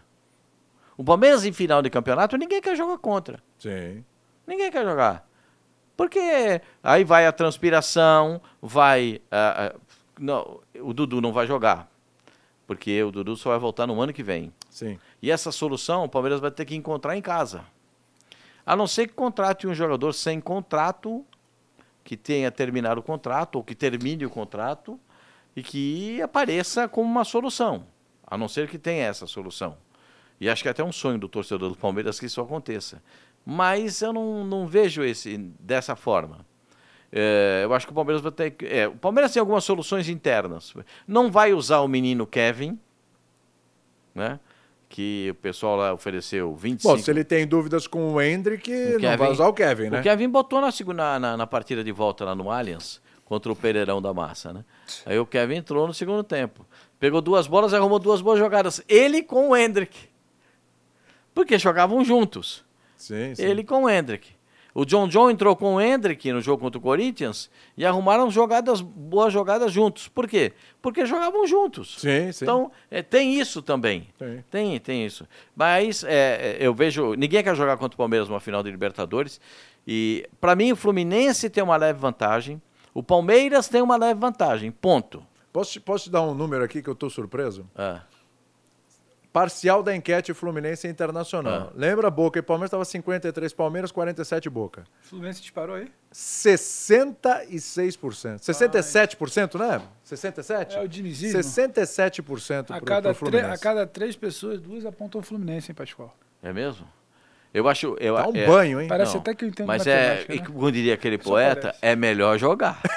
O Palmeiras em final de campeonato ninguém quer jogar contra. Sim. Ninguém quer jogar. Porque aí vai a transpiração, vai. ah, ah, não, o Dudu não vai jogar. Porque o Dudu só vai voltar no ano que vem. Sim. E essa solução o Palmeiras vai ter que encontrar em casa. A não ser que contrate um jogador sem contrato, que tenha terminado o contrato, ou que termine o contrato, e que apareça como uma solução. A não ser que tenha essa solução. E acho que é até um sonho do torcedor do Palmeiras que isso aconteça. Mas eu não, não vejo esse dessa forma. É, eu acho que o Palmeiras vai ter que. é, o Palmeiras tem algumas soluções internas. Não vai usar o menino Kevin, né? Que o pessoal lá ofereceu 25. Bom, se ele tem dúvidas com o Hendrick, não Kevin- vai usar o Kevin, né? O Kevin botou na, segunda, na, na partida de volta lá no Allianz contra o Pereirão da Massa, né? Aí o Kevin entrou no segundo tempo. Pegou duas bolas e arrumou duas boas jogadas. Ele com o Hendrick. Porque jogavam juntos. Sim, sim. Ele com o Hendrick. O John John entrou com o Hendrick no jogo contra o Corinthians e arrumaram jogadas, boas jogadas juntos. Por quê? Porque jogavam juntos. Sim, sim. Então, é, tem isso também. Tem. Tem, tem isso. Mas é, é, eu vejo. Ninguém quer jogar contra o Palmeiras numa final de Libertadores. E, para mim, o Fluminense tem uma leve vantagem. O Palmeiras tem uma leve vantagem. Ponto. Posso, te- posso te dar um número aqui que eu estou surpreso? Ah, Parcial da enquete Fluminense Internacional. Ah. Lembra, Boca e Palmeiras estava 53 Palmeiras, 47 Boca. O Fluminense disparou aí? 66%. 67%, né? 67? É o dinizismo. 67% A pro, cada, pro tre- Fluminense. a cada três pessoas, duas apontam o Fluminense, hein, Pascoal? é mesmo? Eu acho. Eu, Dá um é- banho, hein? Parece Não, até que eu entendo Mas é, e né? como diria aquele Só poeta, parece. é melhor jogar.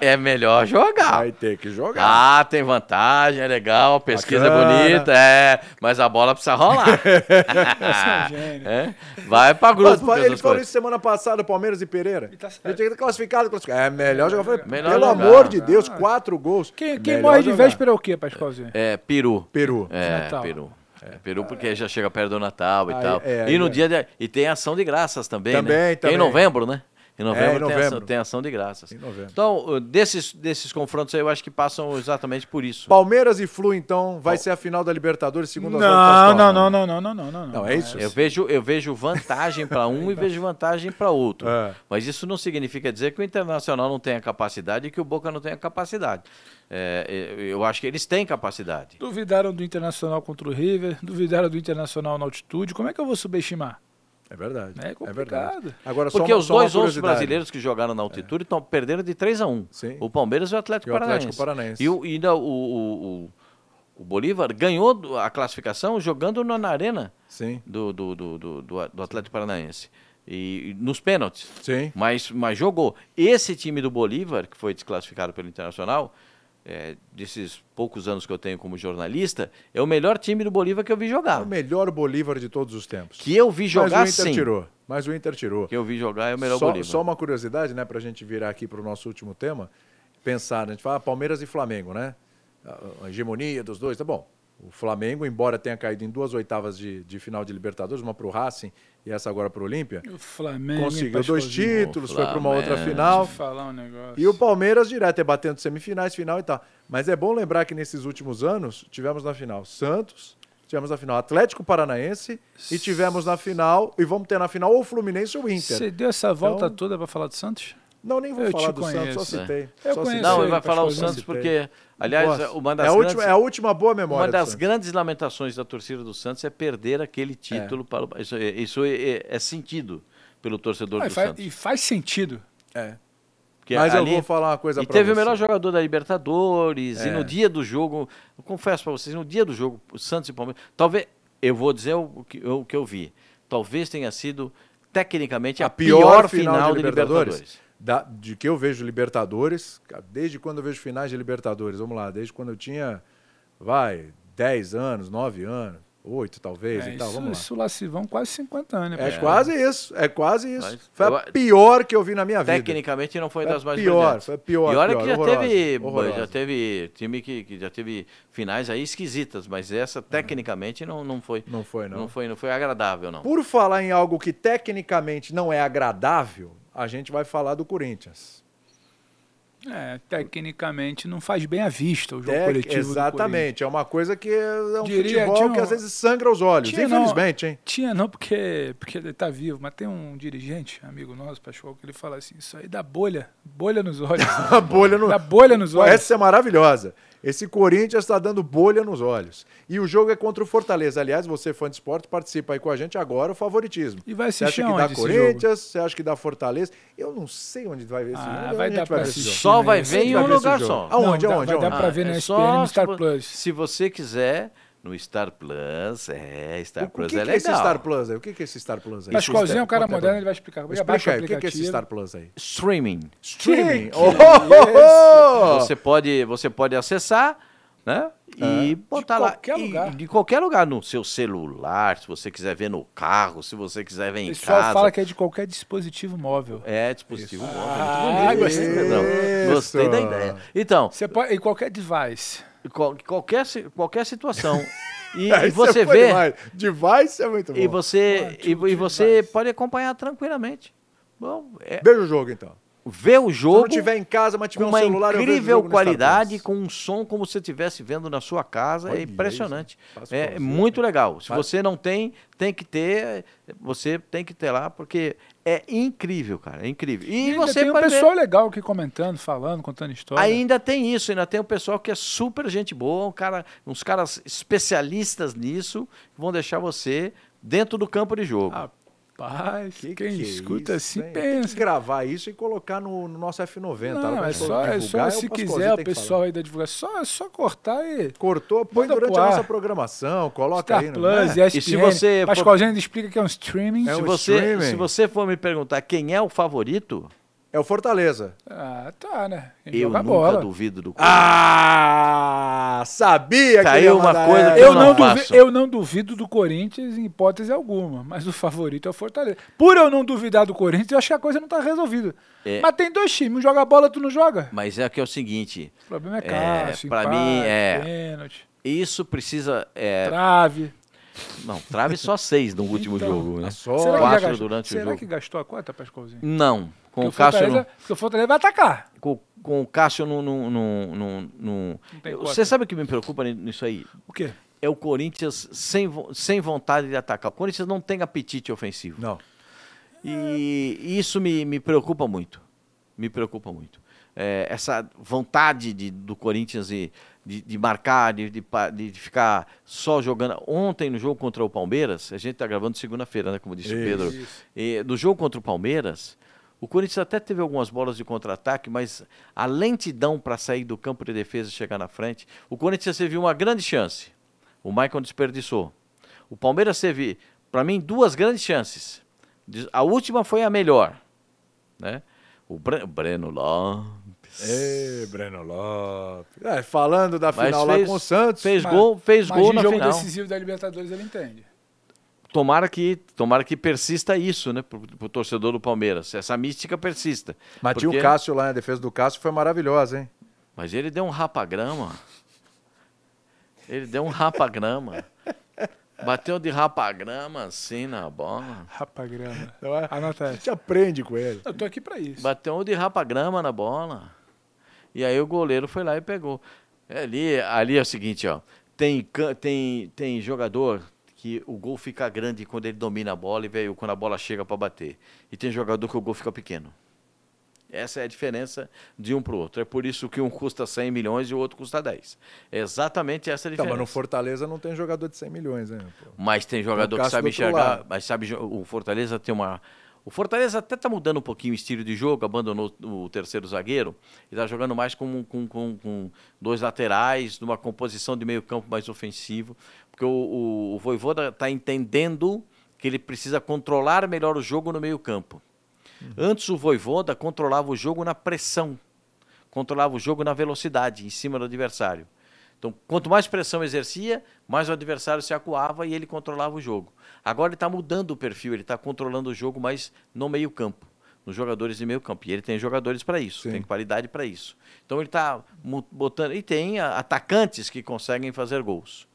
é melhor jogar. Vai ter que jogar. Ah, tem vantagem, é legal, a pesquisa Bacana. é bonita, é, mas a bola precisa rolar. É Vai pra grupo. mas ele falou isso semana passada, Palmeiras e Pereira. E tá. Ele tinha que ter classificado, classificado. É melhor jogar. Falei, Melhor Pelo jogar. amor de Deus, quatro gols. Quem, quem morre de jogar. véspera é o quê, Pascoalzinho? É, peru. Peru. É, Natal. peru. É, peru porque já chega perto do Natal e Aí, tal. é, e no é. dia de, e tem ação de graças também, Também, né? Tem também. em novembro, né? Em novembro, em Tem, novembro. ação, tem ação de graças. Em novembro. Então, uh, desses, desses confrontos aí, eu acho que passam exatamente por isso. Palmeiras e Flu, então, vai ser a final da Libertadores, segundo as Não, Pascoal, não, não, não, não, não, não, não. Não, é isso? Eu vejo, eu vejo vantagem para um e vejo vantagem para outro. É. Mas isso não significa dizer que o Internacional não tenha capacidade e que o Boca não tenha capacidade. É, eu acho que eles têm capacidade. Duvidaram do Internacional contra o River, duvidaram do Internacional na altitude. Como é que eu vou subestimar? É verdade. É É complicado. verdade. Agora, só Porque uma- os dois outros brasileiros que jogaram na altitude tão, perderam de 3 a 1 Sim. O Palmeiras e o Atlético E o Atlético Paranaense. Paranaense. E, o, e ainda o, o, o, Bolívar ganhou a classificação jogando na, na arena do, do, do, do- do Atlético Paranaense. E, e nos pênaltis. sim. Mas, mas jogou. Esse time do Bolívar, que foi desclassificado pelo Internacional, é, desses poucos anos que eu tenho como jornalista, é o melhor time do Bolívar que eu vi É jogar. o melhor Bolívar de todos os tempos. Que eu vi jogar Mas o Inter sim. tirou. Mas o Inter tirou. Que eu vi jogar é o melhor só, Bolívar. só uma curiosidade, né, pra gente virar aqui pro nosso último tema. Pensar, né, a gente fala Palmeiras e Flamengo, né? A, a hegemonia dos dois, tá bom. O Flamengo, embora tenha caído em duas oitavas de, de final de Libertadores, uma pro Racing e essa agora pro Olímpia, O Flamengo. conseguiu dois títulos, O foi para uma outra final. Deixa eu falar um negócio. E o Palmeiras direto é batendo semifinais, final e tal. Mas é bom lembrar que nesses últimos anos tivemos na final Santos, tivemos na final Atlético Paranaense e tivemos na final, e vamos ter na final ou Fluminense ou Inter. Você deu essa volta Então- toda pra falar do Santos? Não, nem vou Eu falar do Santos, só conheço, né? citei. Eu só conheço. Não, ele vai falar o. Santos porque, aliás, uma das é, a grandes... última, é a última boa memória. Uma das grandes lamentações da torcida do Santos é perder aquele título para o... Isso, é, isso é, é sentido pelo torcedor Ah, e, do faz, Santos. e faz sentido. É. Porque Mas eu ali- vou falar uma coisa E pra teve o melhor jogador da Libertadores. E É. no dia do jogo, eu confesso para vocês, no dia do jogo, o Santos e Palmeiras. Talvez, eu vou dizer o que, o que eu vi. Talvez tenha sido, tecnicamente, a, a pior, pior, final, final de de Libertadores, Libertadores. Da- de que eu vejo Libertadores, desde quando eu vejo finais de Libertadores, vamos lá, desde quando eu tinha, vai, 10 anos, 9 anos, 8 talvez É, e tal, isso, vamos lá. isso lá se vão quase 50 anos, né? É Pascoal? quase isso, é quase isso. Mas foi eu- a pior que eu vi na minha vida. Tecnicamente não foi Foi das mais pior, brilhantes. foi pior, E olha pior, que já horrorosa, teve, horrorosa. já teve time que, que já teve finais aí esquisitas, mas essa tecnicamente não, não foi. Não foi, não. Não foi, não foi agradável, não. Por falar em algo que tecnicamente não é agradável, a gente vai falar do Corinthians. É, tecnicamente não faz bem à vista o jogo Tec- coletivo. Exatamente, é uma coisa que é um Diria, futebol tinha que um- às vezes sangra os olhos, Tinha, não. infelizmente, hein? Tinha não, porque, porque ele tá vivo, mas tem um dirigente, amigo nosso, Pascoal, que ele fala assim: isso aí dá bolha, bolha nos olhos. A bolha no... dá bolha nos olhos. Essa é maravilhosa. Esse Corinthians está dando bolha nos olhos. E o jogo é contra o Fortaleza. Aliás, você fã de esporte, participa aí com a gente agora, o favoritismo. E vai Você assistir acha que dá Corinthians? Você acha que dá Fortaleza? Eu não sei onde vai ver esse Ah, jogo. vai dar pra ver esse assistir. jogo? Só né? vai ver em vai um lugar só. Aonde, Não, dá- aonde, vai dar aonde? pra ver Ah, na é ESPN, só no Star vo- Plus. Se você quiser, no Star Plus, é, Star O Plus que, é que é esse legal. Star Plus aí? O que, que é esse Star Plus aí? Pascoalzinho é um cara moderno, ele vai explicar. Explica aí, o o que, que é esse. Star Plus aí? Streaming. Streaming. Que Oh, isso? Você pode, você pode acessar, né? E botar lá. qualquer E- lugar. de qualquer lugar, no seu celular, se você quiser ver no carro, se você quiser ver O em pessoal casa. fala que é de qualquer dispositivo móvel. É, dispositivo móvel. Ah, gostei. Não, gostei da Isso. ideia. Então, Você pode, em qualquer device. Qual- qualquer, qualquer situação. E, e você vê. demais. Device é muito bom. E você, One, e, e você pode acompanhar tranquilamente. Bom, é, Veja o jogo, então. Ver o Se não jogo tiver em casa, mas tiver com um uma celular, o incrível jogo qualidade, com um som como se você estivesse vendo na sua casa. Olha é impressionante. isso, É prazer, muito né? legal. Se Faz- você não tem, tem que ter. Você tem que ter lá, porque é incrível, cara. É incrível. E, ainda você tem um pode ver- pessoal legal aqui comentando, falando, contando história. Ainda tem isso, ainda tem um pessoal que é super gente boa, um cara, uns caras especialistas nisso, que vão deixar você dentro do campo de jogo. Rapaz, Que quem que é escuta isso, assim hein? Tem que pensa. gravar isso e colocar no, no nosso F90. Não, é só, é só o se quiser o pessoal aí da divulgação, é só, é só cortar e. Cortou, põe durante a ar. nossa programação, coloca Star aí. no- Plus, né? ESPN. E se você for- Pascoalzinho ainda explica que é um streaming. É se, um você, streaming. se você for me perguntar quem é o favorito, É o Fortaleza. Ah, tá, né? Ele Eu nunca bola. duvido do Corinthians. Ah! Sabia que aí ele ia uma coisa que Eu eu não, não duvi- eu não duvido do Corinthians em hipótese alguma, mas o favorito é o Fortaleza. Por eu não duvidar do Corinthians, eu acho que a coisa não tá resolvida. É. Mas tem dois times, um joga bola, tu não joga. Mas é que é o seguinte, O problema é É, Cássio, pra empate, mim, é- pênalti, isso precisa... é, trave. Não, trave só seis no último Então, jogo, né? Só Será, que, Quatro gastou, durante o será jogo. que gastou a cota, Pascoalzinho? Não, com o Cássio... Não- porque o Fortaleza vai atacar. com, com o Cássio não- tem Eu- cota. Você sabe o que me preocupa ni- nisso aí? O quê? É o Corinthians sem, sem vontade de atacar. O Corinthians não tem apetite ofensivo. Não. E isso me, me preocupa muito. Me preocupa muito. É, essa vontade de- do Corinthians de, de, de marcar, de, de, de ficar só jogando. Ontem, no jogo contra o Palmeiras, a gente está gravando segunda-feira, né? Como disse o. Pedro. Isso. E, no jogo contra o Palmeiras, o Corinthians até teve algumas bolas de contra-ataque, mas a lentidão para sair do campo de defesa e chegar na frente. O Corinthians teve uma grande chance. O Maicon desperdiçou. O Palmeiras teve, para mim, duas grandes chances. A última foi a melhor. Né? O Bre- Breno Lopes. Ê, Breno Lopes. É, falando da Mas final lá fez- com o Santos. Fez Mas- gol, fez Mas gol em na jogo final. decisivo da Libertadores ele entende. Tomara que, tomara que persista isso, né, pro, pro torcedor do Palmeiras. Essa mística persista. Mas tinha Porque- o Cássio lá, a defesa do Cássio foi maravilhosa, hein? Mas ele deu um rapagrama. Ele deu um rapagrama. Bateu de rapagrama assim na bola. Rapagrama. É? Anota A essa. gente aprende com ele. Eu tô aqui pra isso. Bateu de rapagrama na bola. E aí o goleiro foi lá e pegou. Ali, ali é o seguinte, ó. Tem, tem, tem jogador que o gol fica grande quando ele domina a bola e veio quando a bola chega para bater. E tem jogador que o gol fica pequeno. Essa é a diferença de um para o outro. É por isso que um custa 100 milhões e o outro custa 10. É exatamente essa a Então, diferença. mas no Fortaleza não tem jogador de 100 milhões, né? pô? Mas tem jogador que sabe enxergar, mas sabe, o Fortaleza tem uma. O Fortaleza até tá mudando um pouquinho o estilo de jogo, abandonou o terceiro zagueiro e tá jogando mais com, com, com, com dois laterais, numa composição de meio campo mais ofensivo, porque o, o, o Voivoda tá entendendo que ele precisa controlar melhor o jogo no meio campo. Antes o Voivoda controlava o jogo na pressão, controlava o jogo na velocidade, em cima do adversário. Então, quanto mais pressão exercia, mais o adversário se acuava e ele controlava o jogo. Agora ele está mudando o perfil, ele está controlando o jogo mais no meio campo, nos jogadores de meio campo. E ele tem jogadores para isso, Sim. tem qualidade para isso. Então ele está botando. E tem atacantes que conseguem fazer gols.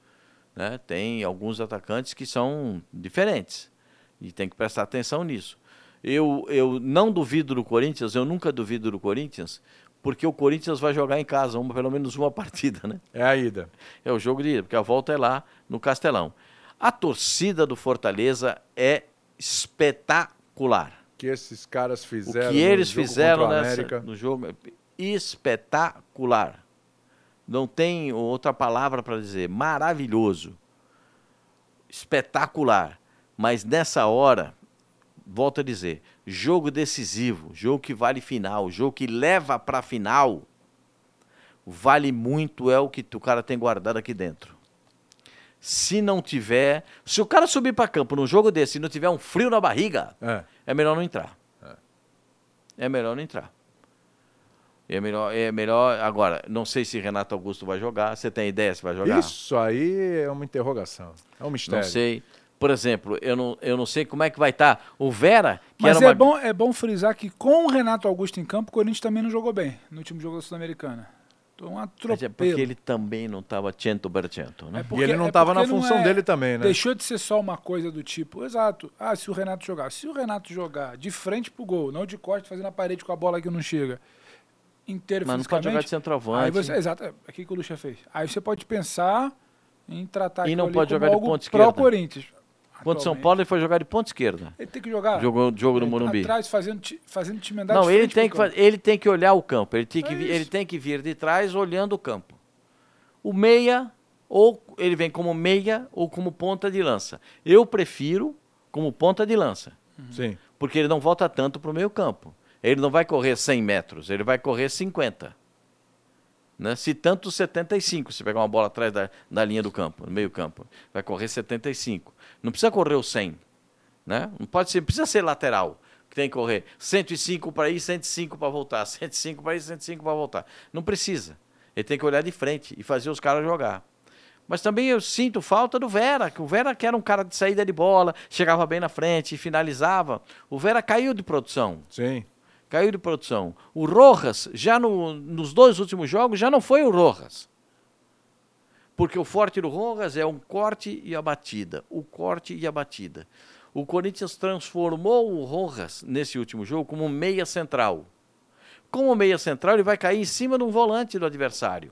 Né? Tem alguns atacantes que são diferentes. E tem que prestar atenção nisso. Eu, eu não duvido do Corinthians, eu nunca duvido do Corinthians, porque o Corinthians vai jogar em casa, uma, pelo menos uma partida, né? É a ida. É o jogo de ida, porque a volta é lá no Castelão. A torcida do Fortaleza é espetacular. O que esses caras O fizeram que eles no jogo fizeram o nessa, América. no jogo espetacular. Não tem outra palavra para dizer. Maravilhoso. Espetacular. Mas nessa hora, volto a dizer, jogo decisivo, jogo que vale final, jogo que leva para a final, vale muito é o que o cara tem guardado aqui dentro. Se não tiver, se o cara subir para campo num jogo desse e não tiver um frio na barriga, É. é melhor não entrar. É melhor não entrar. É melhor, é melhor. Agora, não sei se Renato Augusto vai jogar. Você tem ideia se vai jogar? Isso aí é uma interrogação. É um mistério. Não sei. Por exemplo, eu não, eu não sei como é que vai estar o Vera, que Mas era é, uma... bom, é bom frisar que com o Renato Augusto em campo, o Corinthians também não jogou bem no último jogo da Sul-Americana. Então, um Mas atropelo. é porque ele também não estava 100%, né? É E porque- ele não é estava na porque não função é- dele também, né? Deixou de ser só uma coisa do tipo, exato. Ah, se o Renato jogar. Se o Renato jogar de frente pro gol, não de corte, fazendo a parede com a bola que não chega. Inteiro Mas não pode jogar de fisicamente, centroavante. Aí você, exato, é aqui que o Lucha fez. Aí você pode pensar em tratar E não pode como jogar de ponta esquerda. pró-Corinthians. Contra o São. Paulo, ele foi jogar de ponta esquerda. Ele tem que jogar. Jogou jogo no tá Morumbi. Atrás, fazendo, fazendo time andar Não, ele tem, pro que, campo. ele tem que olhar o campo. Ele tem, que, É ele tem que vir de trás olhando o campo. O meia, ou ele vem como meia ou como ponta de lança. Eu prefiro como ponta de lança. Sim. porque ele não volta tanto para o meio campo. Ele não vai correr 100 metros, ele vai correr 50. Né? Se tanto, 75, se pegar uma bola atrás da, da linha do campo, no meio campo. Vai correr 75. Não precisa correr o 100. Né? Não pode ser, precisa ser lateral. que tem que correr. 105 para ir, 105 para voltar. 105 para ir, 105 para voltar. Não precisa. Ele tem que olhar de frente e fazer os caras jogar. Mas também eu sinto falta do Vera, que o Vera que era um cara de saída de bola, chegava bem na frente e finalizava. O Vera caiu de produção. Sim. Caiu de produção. O Rojas, já no, nos dois últimos jogos, já não foi o Rojas. Porque o forte do Rojas é um corte e a batida. O corte e a batida. O Corinthians transformou o Rojas nesse último jogo como meia central. Como meia central, ele vai cair em cima de um volante do adversário.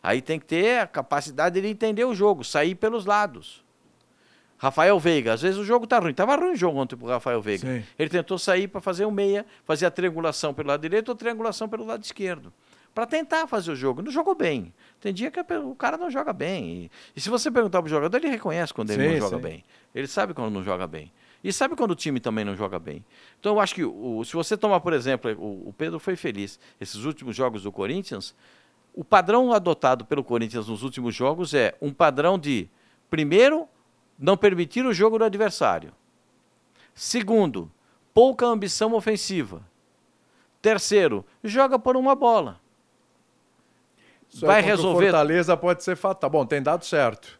Aí tem que ter a capacidade de entender o jogo, sair pelos lados. Rafael Veiga, às vezes o jogo tá ruim. Tava ruim o jogo ontem pro Rafael Veiga. Sim. Ele tentou sair para fazer o meia, fazer a triangulação pelo lado direito ou triangulação pelo lado esquerdo. Para tentar fazer o jogo. Não jogou bem. Tem dia que o cara não joga bem. E, e se você perguntar pro jogador, ele reconhece quando ele Sim, não joga sim. bem. Ele sabe quando não joga bem. E sabe quando o time também não joga bem. Então eu acho que o- se você tomar, por exemplo, o, o Pedro foi feliz. Esses últimos jogos do Corinthians, o padrão adotado pelo Corinthians nos últimos jogos é um padrão de, primeiro, não permitir o jogo do adversário. Segundo, pouca ambição ofensiva. Terceiro, joga por uma bola. Isso Vai resolver- Fortaleza pode ser fatal. Bom, tem dado certo.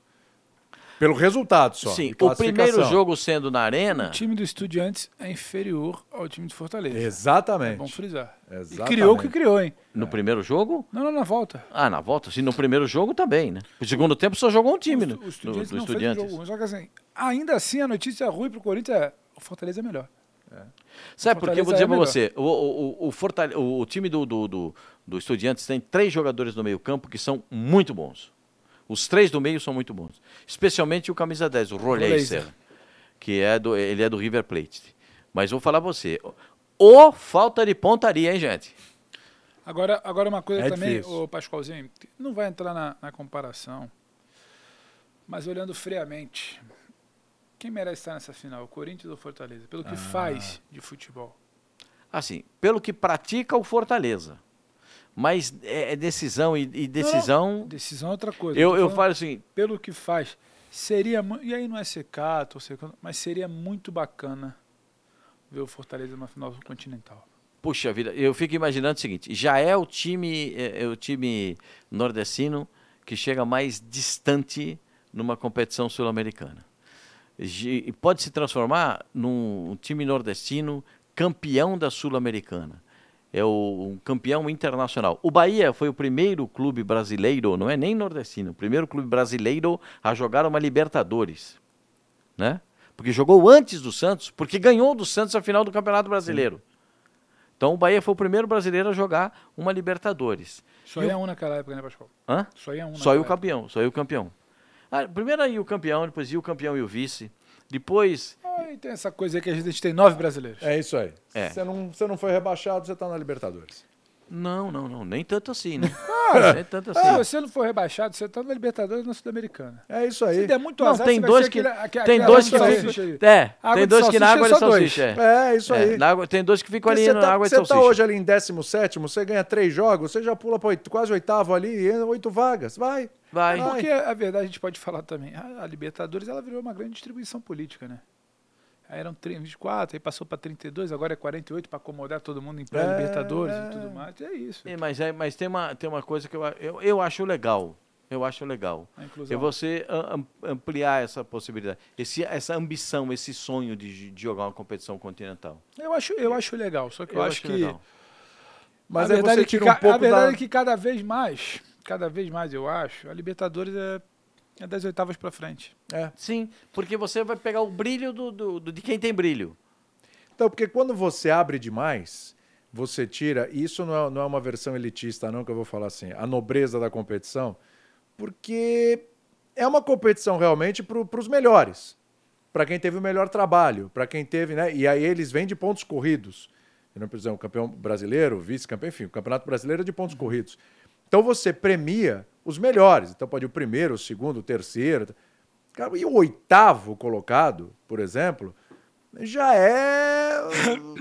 Pelo resultado só. Sim, o primeiro jogo sendo na arena, O time do Estudiantes é inferior ao time de Fortaleza. É Exatamente. bom frisar. E Exatamente. criou o que criou, hein? no primeiro jogo, Não, não, na volta. ah, na volta, sim, no primeiro jogo também, né? No segundo tempo só jogou um time, o, né? O Do, Estudiantes do Estudiantes. jogo. Só que assim, ainda assim a notícia ruim pro Corinthians é o Fortaleza é melhor. Sabe por que eu vou dizer é pra melhor. você? O, o, o, o Fortale- o- o time do, do, do, do Estudiantes tem três jogadores no meio campo que são muito bons. Os três do meio são muito bons. Especialmente o camisa 10, o Roleiser, que é do, ele é do River Plate. Mas vou falar pra você, o falta de pontaria, hein, gente? Agora, agora uma coisa É também, o Pascoalzinho, não vai entrar na, na comparação, mas olhando friamente, quem merece estar nessa final, o Corinthians ou o Fortaleza? Pelo Ah. que faz de futebol. Assim, pelo que pratica o Fortaleza. Mas é, é decisão e, e decisão. Decisão é outra coisa. eu eu falo assim, Pelo que faz, seria, e aí não é secar, torcer, mas seria muito bacana ver o Fortaleza na final continental. Puxa vida, eu fico imaginando o seguinte: já é o time, é, é o time nordestino que chega mais distante numa competição sul-americana. E Pode se transformar num time nordestino campeão da sul-americana. É o um campeão internacional. O Bahia foi o primeiro clube brasileiro, não é nem nordestino, o primeiro clube brasileiro a jogar uma Libertadores, né? Porque jogou antes do Santos, porque ganhou do Santos a final do Campeonato Brasileiro. Então o Bahia foi o primeiro brasileiro a jogar uma Libertadores. Só ia o- um naquela época, né, Pascoal? Hã? Só ia um Só ia o campeão, só ia o campeão. Ah, primeiro ia o campeão, depois ia o campeão e o vice. Depois, Aí tem essa coisa aí que a gente tem nove brasileiros. É isso aí. É. Você, não, você não foi rebaixado, você tá na Libertadores. não, não, não, nem tanto assim, né? nem tanto Se assim. você não for rebaixado, você tá na Libertadores e na Sul-Americana. É isso aí. Se der muito Não, azar, tem você dois que aquele- aque- tem dois que ficam, é, Água tem dois que na água é de salsicha, é. É, isso É, aí. na água- tem dois que ficam ali Você na tá, água de você tá salsicha. hoje ali em 17, você ganha três jogos, você já pula para quase oitavo ali, e oito vagas. Vai. Vai. Vai. Porque a verdade a gente pode falar também. A, a Libertadores ela virou uma grande distribuição política, né? Aí eram 30, 24, aí passou para 32, agora é 48 para acomodar todo mundo em pré-Libertadores É. e tudo mais. É isso. É, mas é, mas tem, uma, tem uma coisa que eu, eu, eu acho legal. Eu acho legal. É você ampliar essa possibilidade. Esse, essa ambição, esse sonho de, de jogar uma competição continental. Eu acho, eu acho legal, só que eu, acho que legal. Mas a verdade é que um pouco a verdade da... é que cada vez mais, cada vez mais eu acho, a Libertadores é, é das oitavas para frente. É. Sim, porque você vai pegar o brilho do, do- do- de quem tem brilho. Então, porque quando você abre demais, você tira. e Isso não é, não é uma versão elitista, não, que eu vou falar assim, a nobreza da competição, porque é uma competição realmente para os melhores, para quem teve o melhor trabalho, para quem teve, né? E aí eles vêm de pontos corridos. Eu não preciso, o campeão brasileiro, vice-campeão, enfim, o campeonato brasileiro é de pontos corridos. Então você premia os melhores. Então pode ir o primeiro, o segundo, o terceiro. Cara, e o oitavo colocado, por exemplo, já é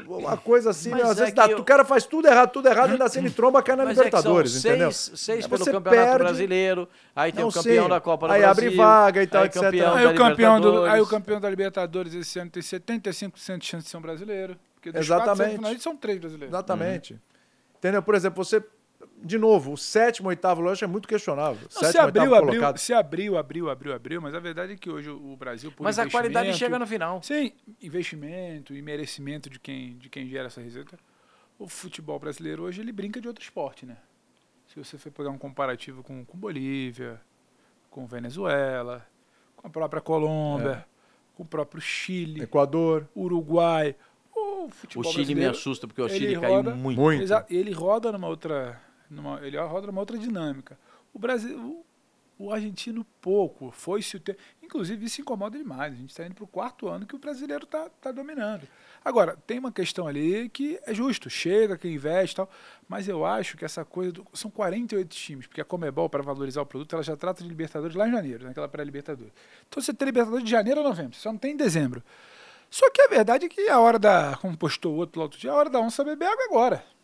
uma coisa assim, Mas meu, às é vezes dá- eu- o cara faz tudo errado, tudo errado, ainda assim ele tromba, cai na Mas é que Libertadores, são entendeu? seis, seis Aí pelo você Campeonato perde- Brasileiro, aí tem Não, o campeão sim. da Copa do Aí Brasil. abre vaga e tal, aí etc. campeão Aí o, campeão do, aí o campeão da Libertadores esse ano tem 75% de chance de ser um brasileiro. Porque dos Exatamente. quatro semifinalistas são três brasileiros. Exatamente. Entendeu? Por exemplo, você. De novo, o sétimo, oitavo loja é muito questionável. Não, sétimo, se abriu, oitavo abriu, colocado. se abriu, abriu, abriu, abriu, mas a verdade é que hoje o Brasil, por Mas a qualidade chega no final. Sim, investimento e merecimento de quem, de quem gera essa receita. O futebol brasileiro hoje ele brinca de outro esporte, né? Se você for pegar um comparativo com, com Bolívia, com Venezuela, com a própria Colômbia, com o próprio Chile, Equador. Uruguai, o O futebol Chile me assusta, porque o Chile caiu roda- muito. Muito. Ele roda numa outra, numa, ele roda numa outra dinâmica. O Brasil, o, o argentino pouco, foi-se o tempo. Inclusive isso incomoda demais. A gente está indo para o quarto ano que o brasileiro está tá dominando. Agora tem uma questão ali que é justo, chega quem investe, tal. Mas eu acho que essa coisa do, são 48 times, porque a Comebol para valorizar o produto ela já trata de Libertadores lá em janeiro, naquela pré-Libertadores. Então você tem Libertadores de janeiro a novembro, você só não tem em dezembro. Só que a verdade é que a hora da, como postou o outro lá outro dia, a hora da onça beber água é agora.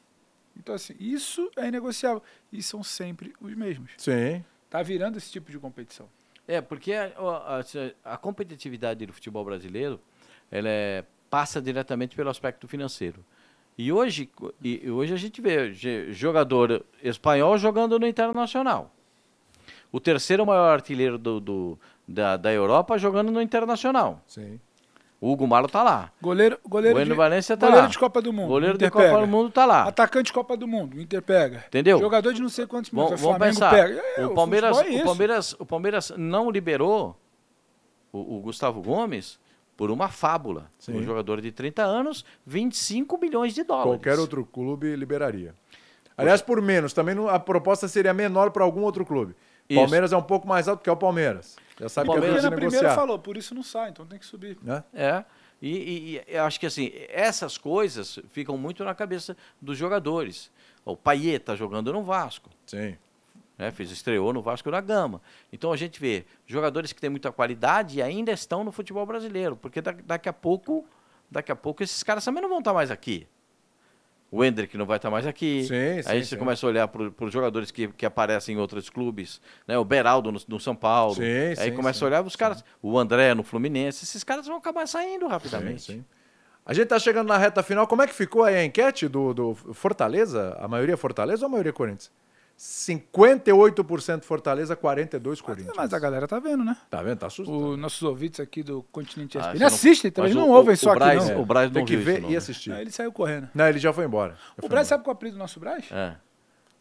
Então, assim, isso é inegociável. E são sempre os mesmos. Sim. Tá virando esse tipo de competição. É, porque a, a- a competitividade do futebol brasileiro ela é- passa diretamente pelo aspecto financeiro. E hoje, e, hoje a gente vê jogador espanhol jogando no Internacional. O terceiro maior artilheiro do, do- da, da Europa jogando no Internacional. Sim. O Hugo Malo tá lá. Goleiro, goleiro, O Eno de, Valência tá goleiro lá. de Copa do Mundo. Goleiro Inter de Copa pega. do Mundo tá lá. Atacante de Copa do Mundo, o Inter pega. Entendeu? Jogador de não sei quantos minutos, o vamos Flamengo pensar. pega. É, o, Palmeiras, é o. Palmeiras, o Palmeiras não liberou o, o Gustavo Gomes por uma fábula. Sim. Um jogador de 30 anos, 25 milhões de dólares. Qualquer outro clube liberaria. Aliás, por menos. Também a proposta seria menor para algum outro clube. Isso. Palmeiras é um pouco mais alto que é o Palmeiras. Já sabe Palmeiras- que é na primeira falou, por isso não sai, então tem que subir. Né? É. E, e- e eu acho que assim, essas coisas ficam muito na cabeça dos jogadores. O Paiet está jogando no Vasco. Sim. né, fez estreou no Vasco da Gama. Então a gente vê jogadores que têm muita qualidade e ainda estão no futebol brasileiro, porque da- daqui a pouco, daqui a pouco esses caras também não vão estar mais aqui. O Hendrick não vai estar mais aqui. Sim, sim, Aí você sim. começa a olhar para os jogadores que, que aparecem em outros clubes, né? O Beraldo no, no São Paulo. Aí começa a olhar os caras, o André no Fluminense. Esses caras vão acabar saindo rapidamente. A gente tá chegando na reta final. Como é que ficou aí a enquete do, do Fortaleza? A maioria é Fortaleza ou a maioria é Corinthians? 58% Fortaleza, 42% Corinthians. Mas a galera tá vendo, né? Tá vendo? Tá assustado. Os nossos ouvintes aqui do Continente Ah, ESPN não- assistem também, mas não o- ouvem o só Braz- aqui, não. o Braz não Tem que ver isso, não, e né? assistir. Aí ele saiu correndo. Não, ele já foi embora. Já O foi Braz embora. sabe qual é o apelido do nosso Braz? É.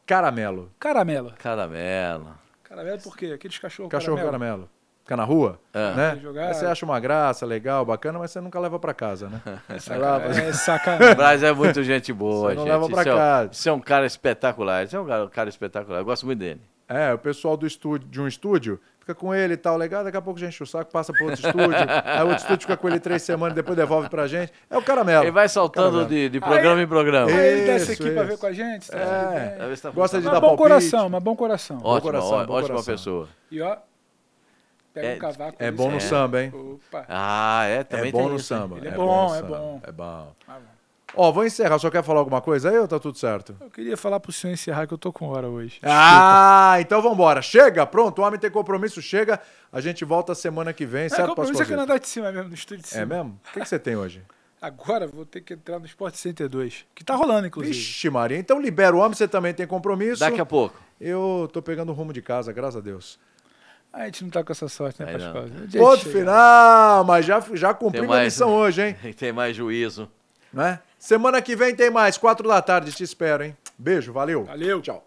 Caramelo. Caramelo. Caramelo. Caramelo por quê? Aqueles cachorros Cachorro caramelo. caramelo. Fica na rua, É. né? Jogar- Aí você acha uma graça, legal, bacana, mas você nunca leva pra casa, né? Vai lá, Saca- mas- É O sacanagem. Braz é muito gente boa, Você não gente. leva Isso é um- casa. Isso é um cara espetacular. Isso é um cara, um cara espetacular. Eu gosto muito dele. É, o pessoal do estúdio, de um estúdio fica com ele e tal, legal, daqui a pouco já enche o saco, passa pro outro estúdio, aí o outro estúdio fica com ele três semanas, depois devolve pra gente. É o caramelo. Ele vai saltando de, de programa Aí- em programa. Aí ele desce Isso, aqui pra ver com a gente. tá É. tá Gosta de funcionando. dar Mas bom palpite. coração, mas bom coração. Ótima, coração, ó- bom ótima coração. pessoa. E ó, pega É- um cavaco. É bom no É. samba, hein? Opa. Ah, é, também é bom tem no isso, samba. Ele é no bom, é samba. bom. É bom. Ah, bom. Ó, vou encerrar. Só quer falar alguma coisa aí ou tá tudo certo? Eu queria falar pro senhor encerrar que eu tô com hora hoje. Ah, então vambora. Chega, pronto. O homem tem compromisso, chega. A gente volta semana que vem, É, certo, compromisso aqui Pascoal? na andar de cima mesmo, no estúdio de cima. É mesmo? O que, que você tem hoje? Agora vou ter que entrar no Sport Center 2, que tá rolando, inclusive. Vixe, Maria. Então libera o homem, você também tem compromisso. Daqui a pouco. Eu tô pegando o rumo de casa, graças a Deus. A gente não tá com essa sorte, né. Pascoal? Ponto chega. final, mas já, já cumpri minha missão hoje, hein? Tem mais juízo. Né? Semana que vem tem mais, quatro da tarde, te espero, hein? Beijo, valeu. Valeu. Tchau.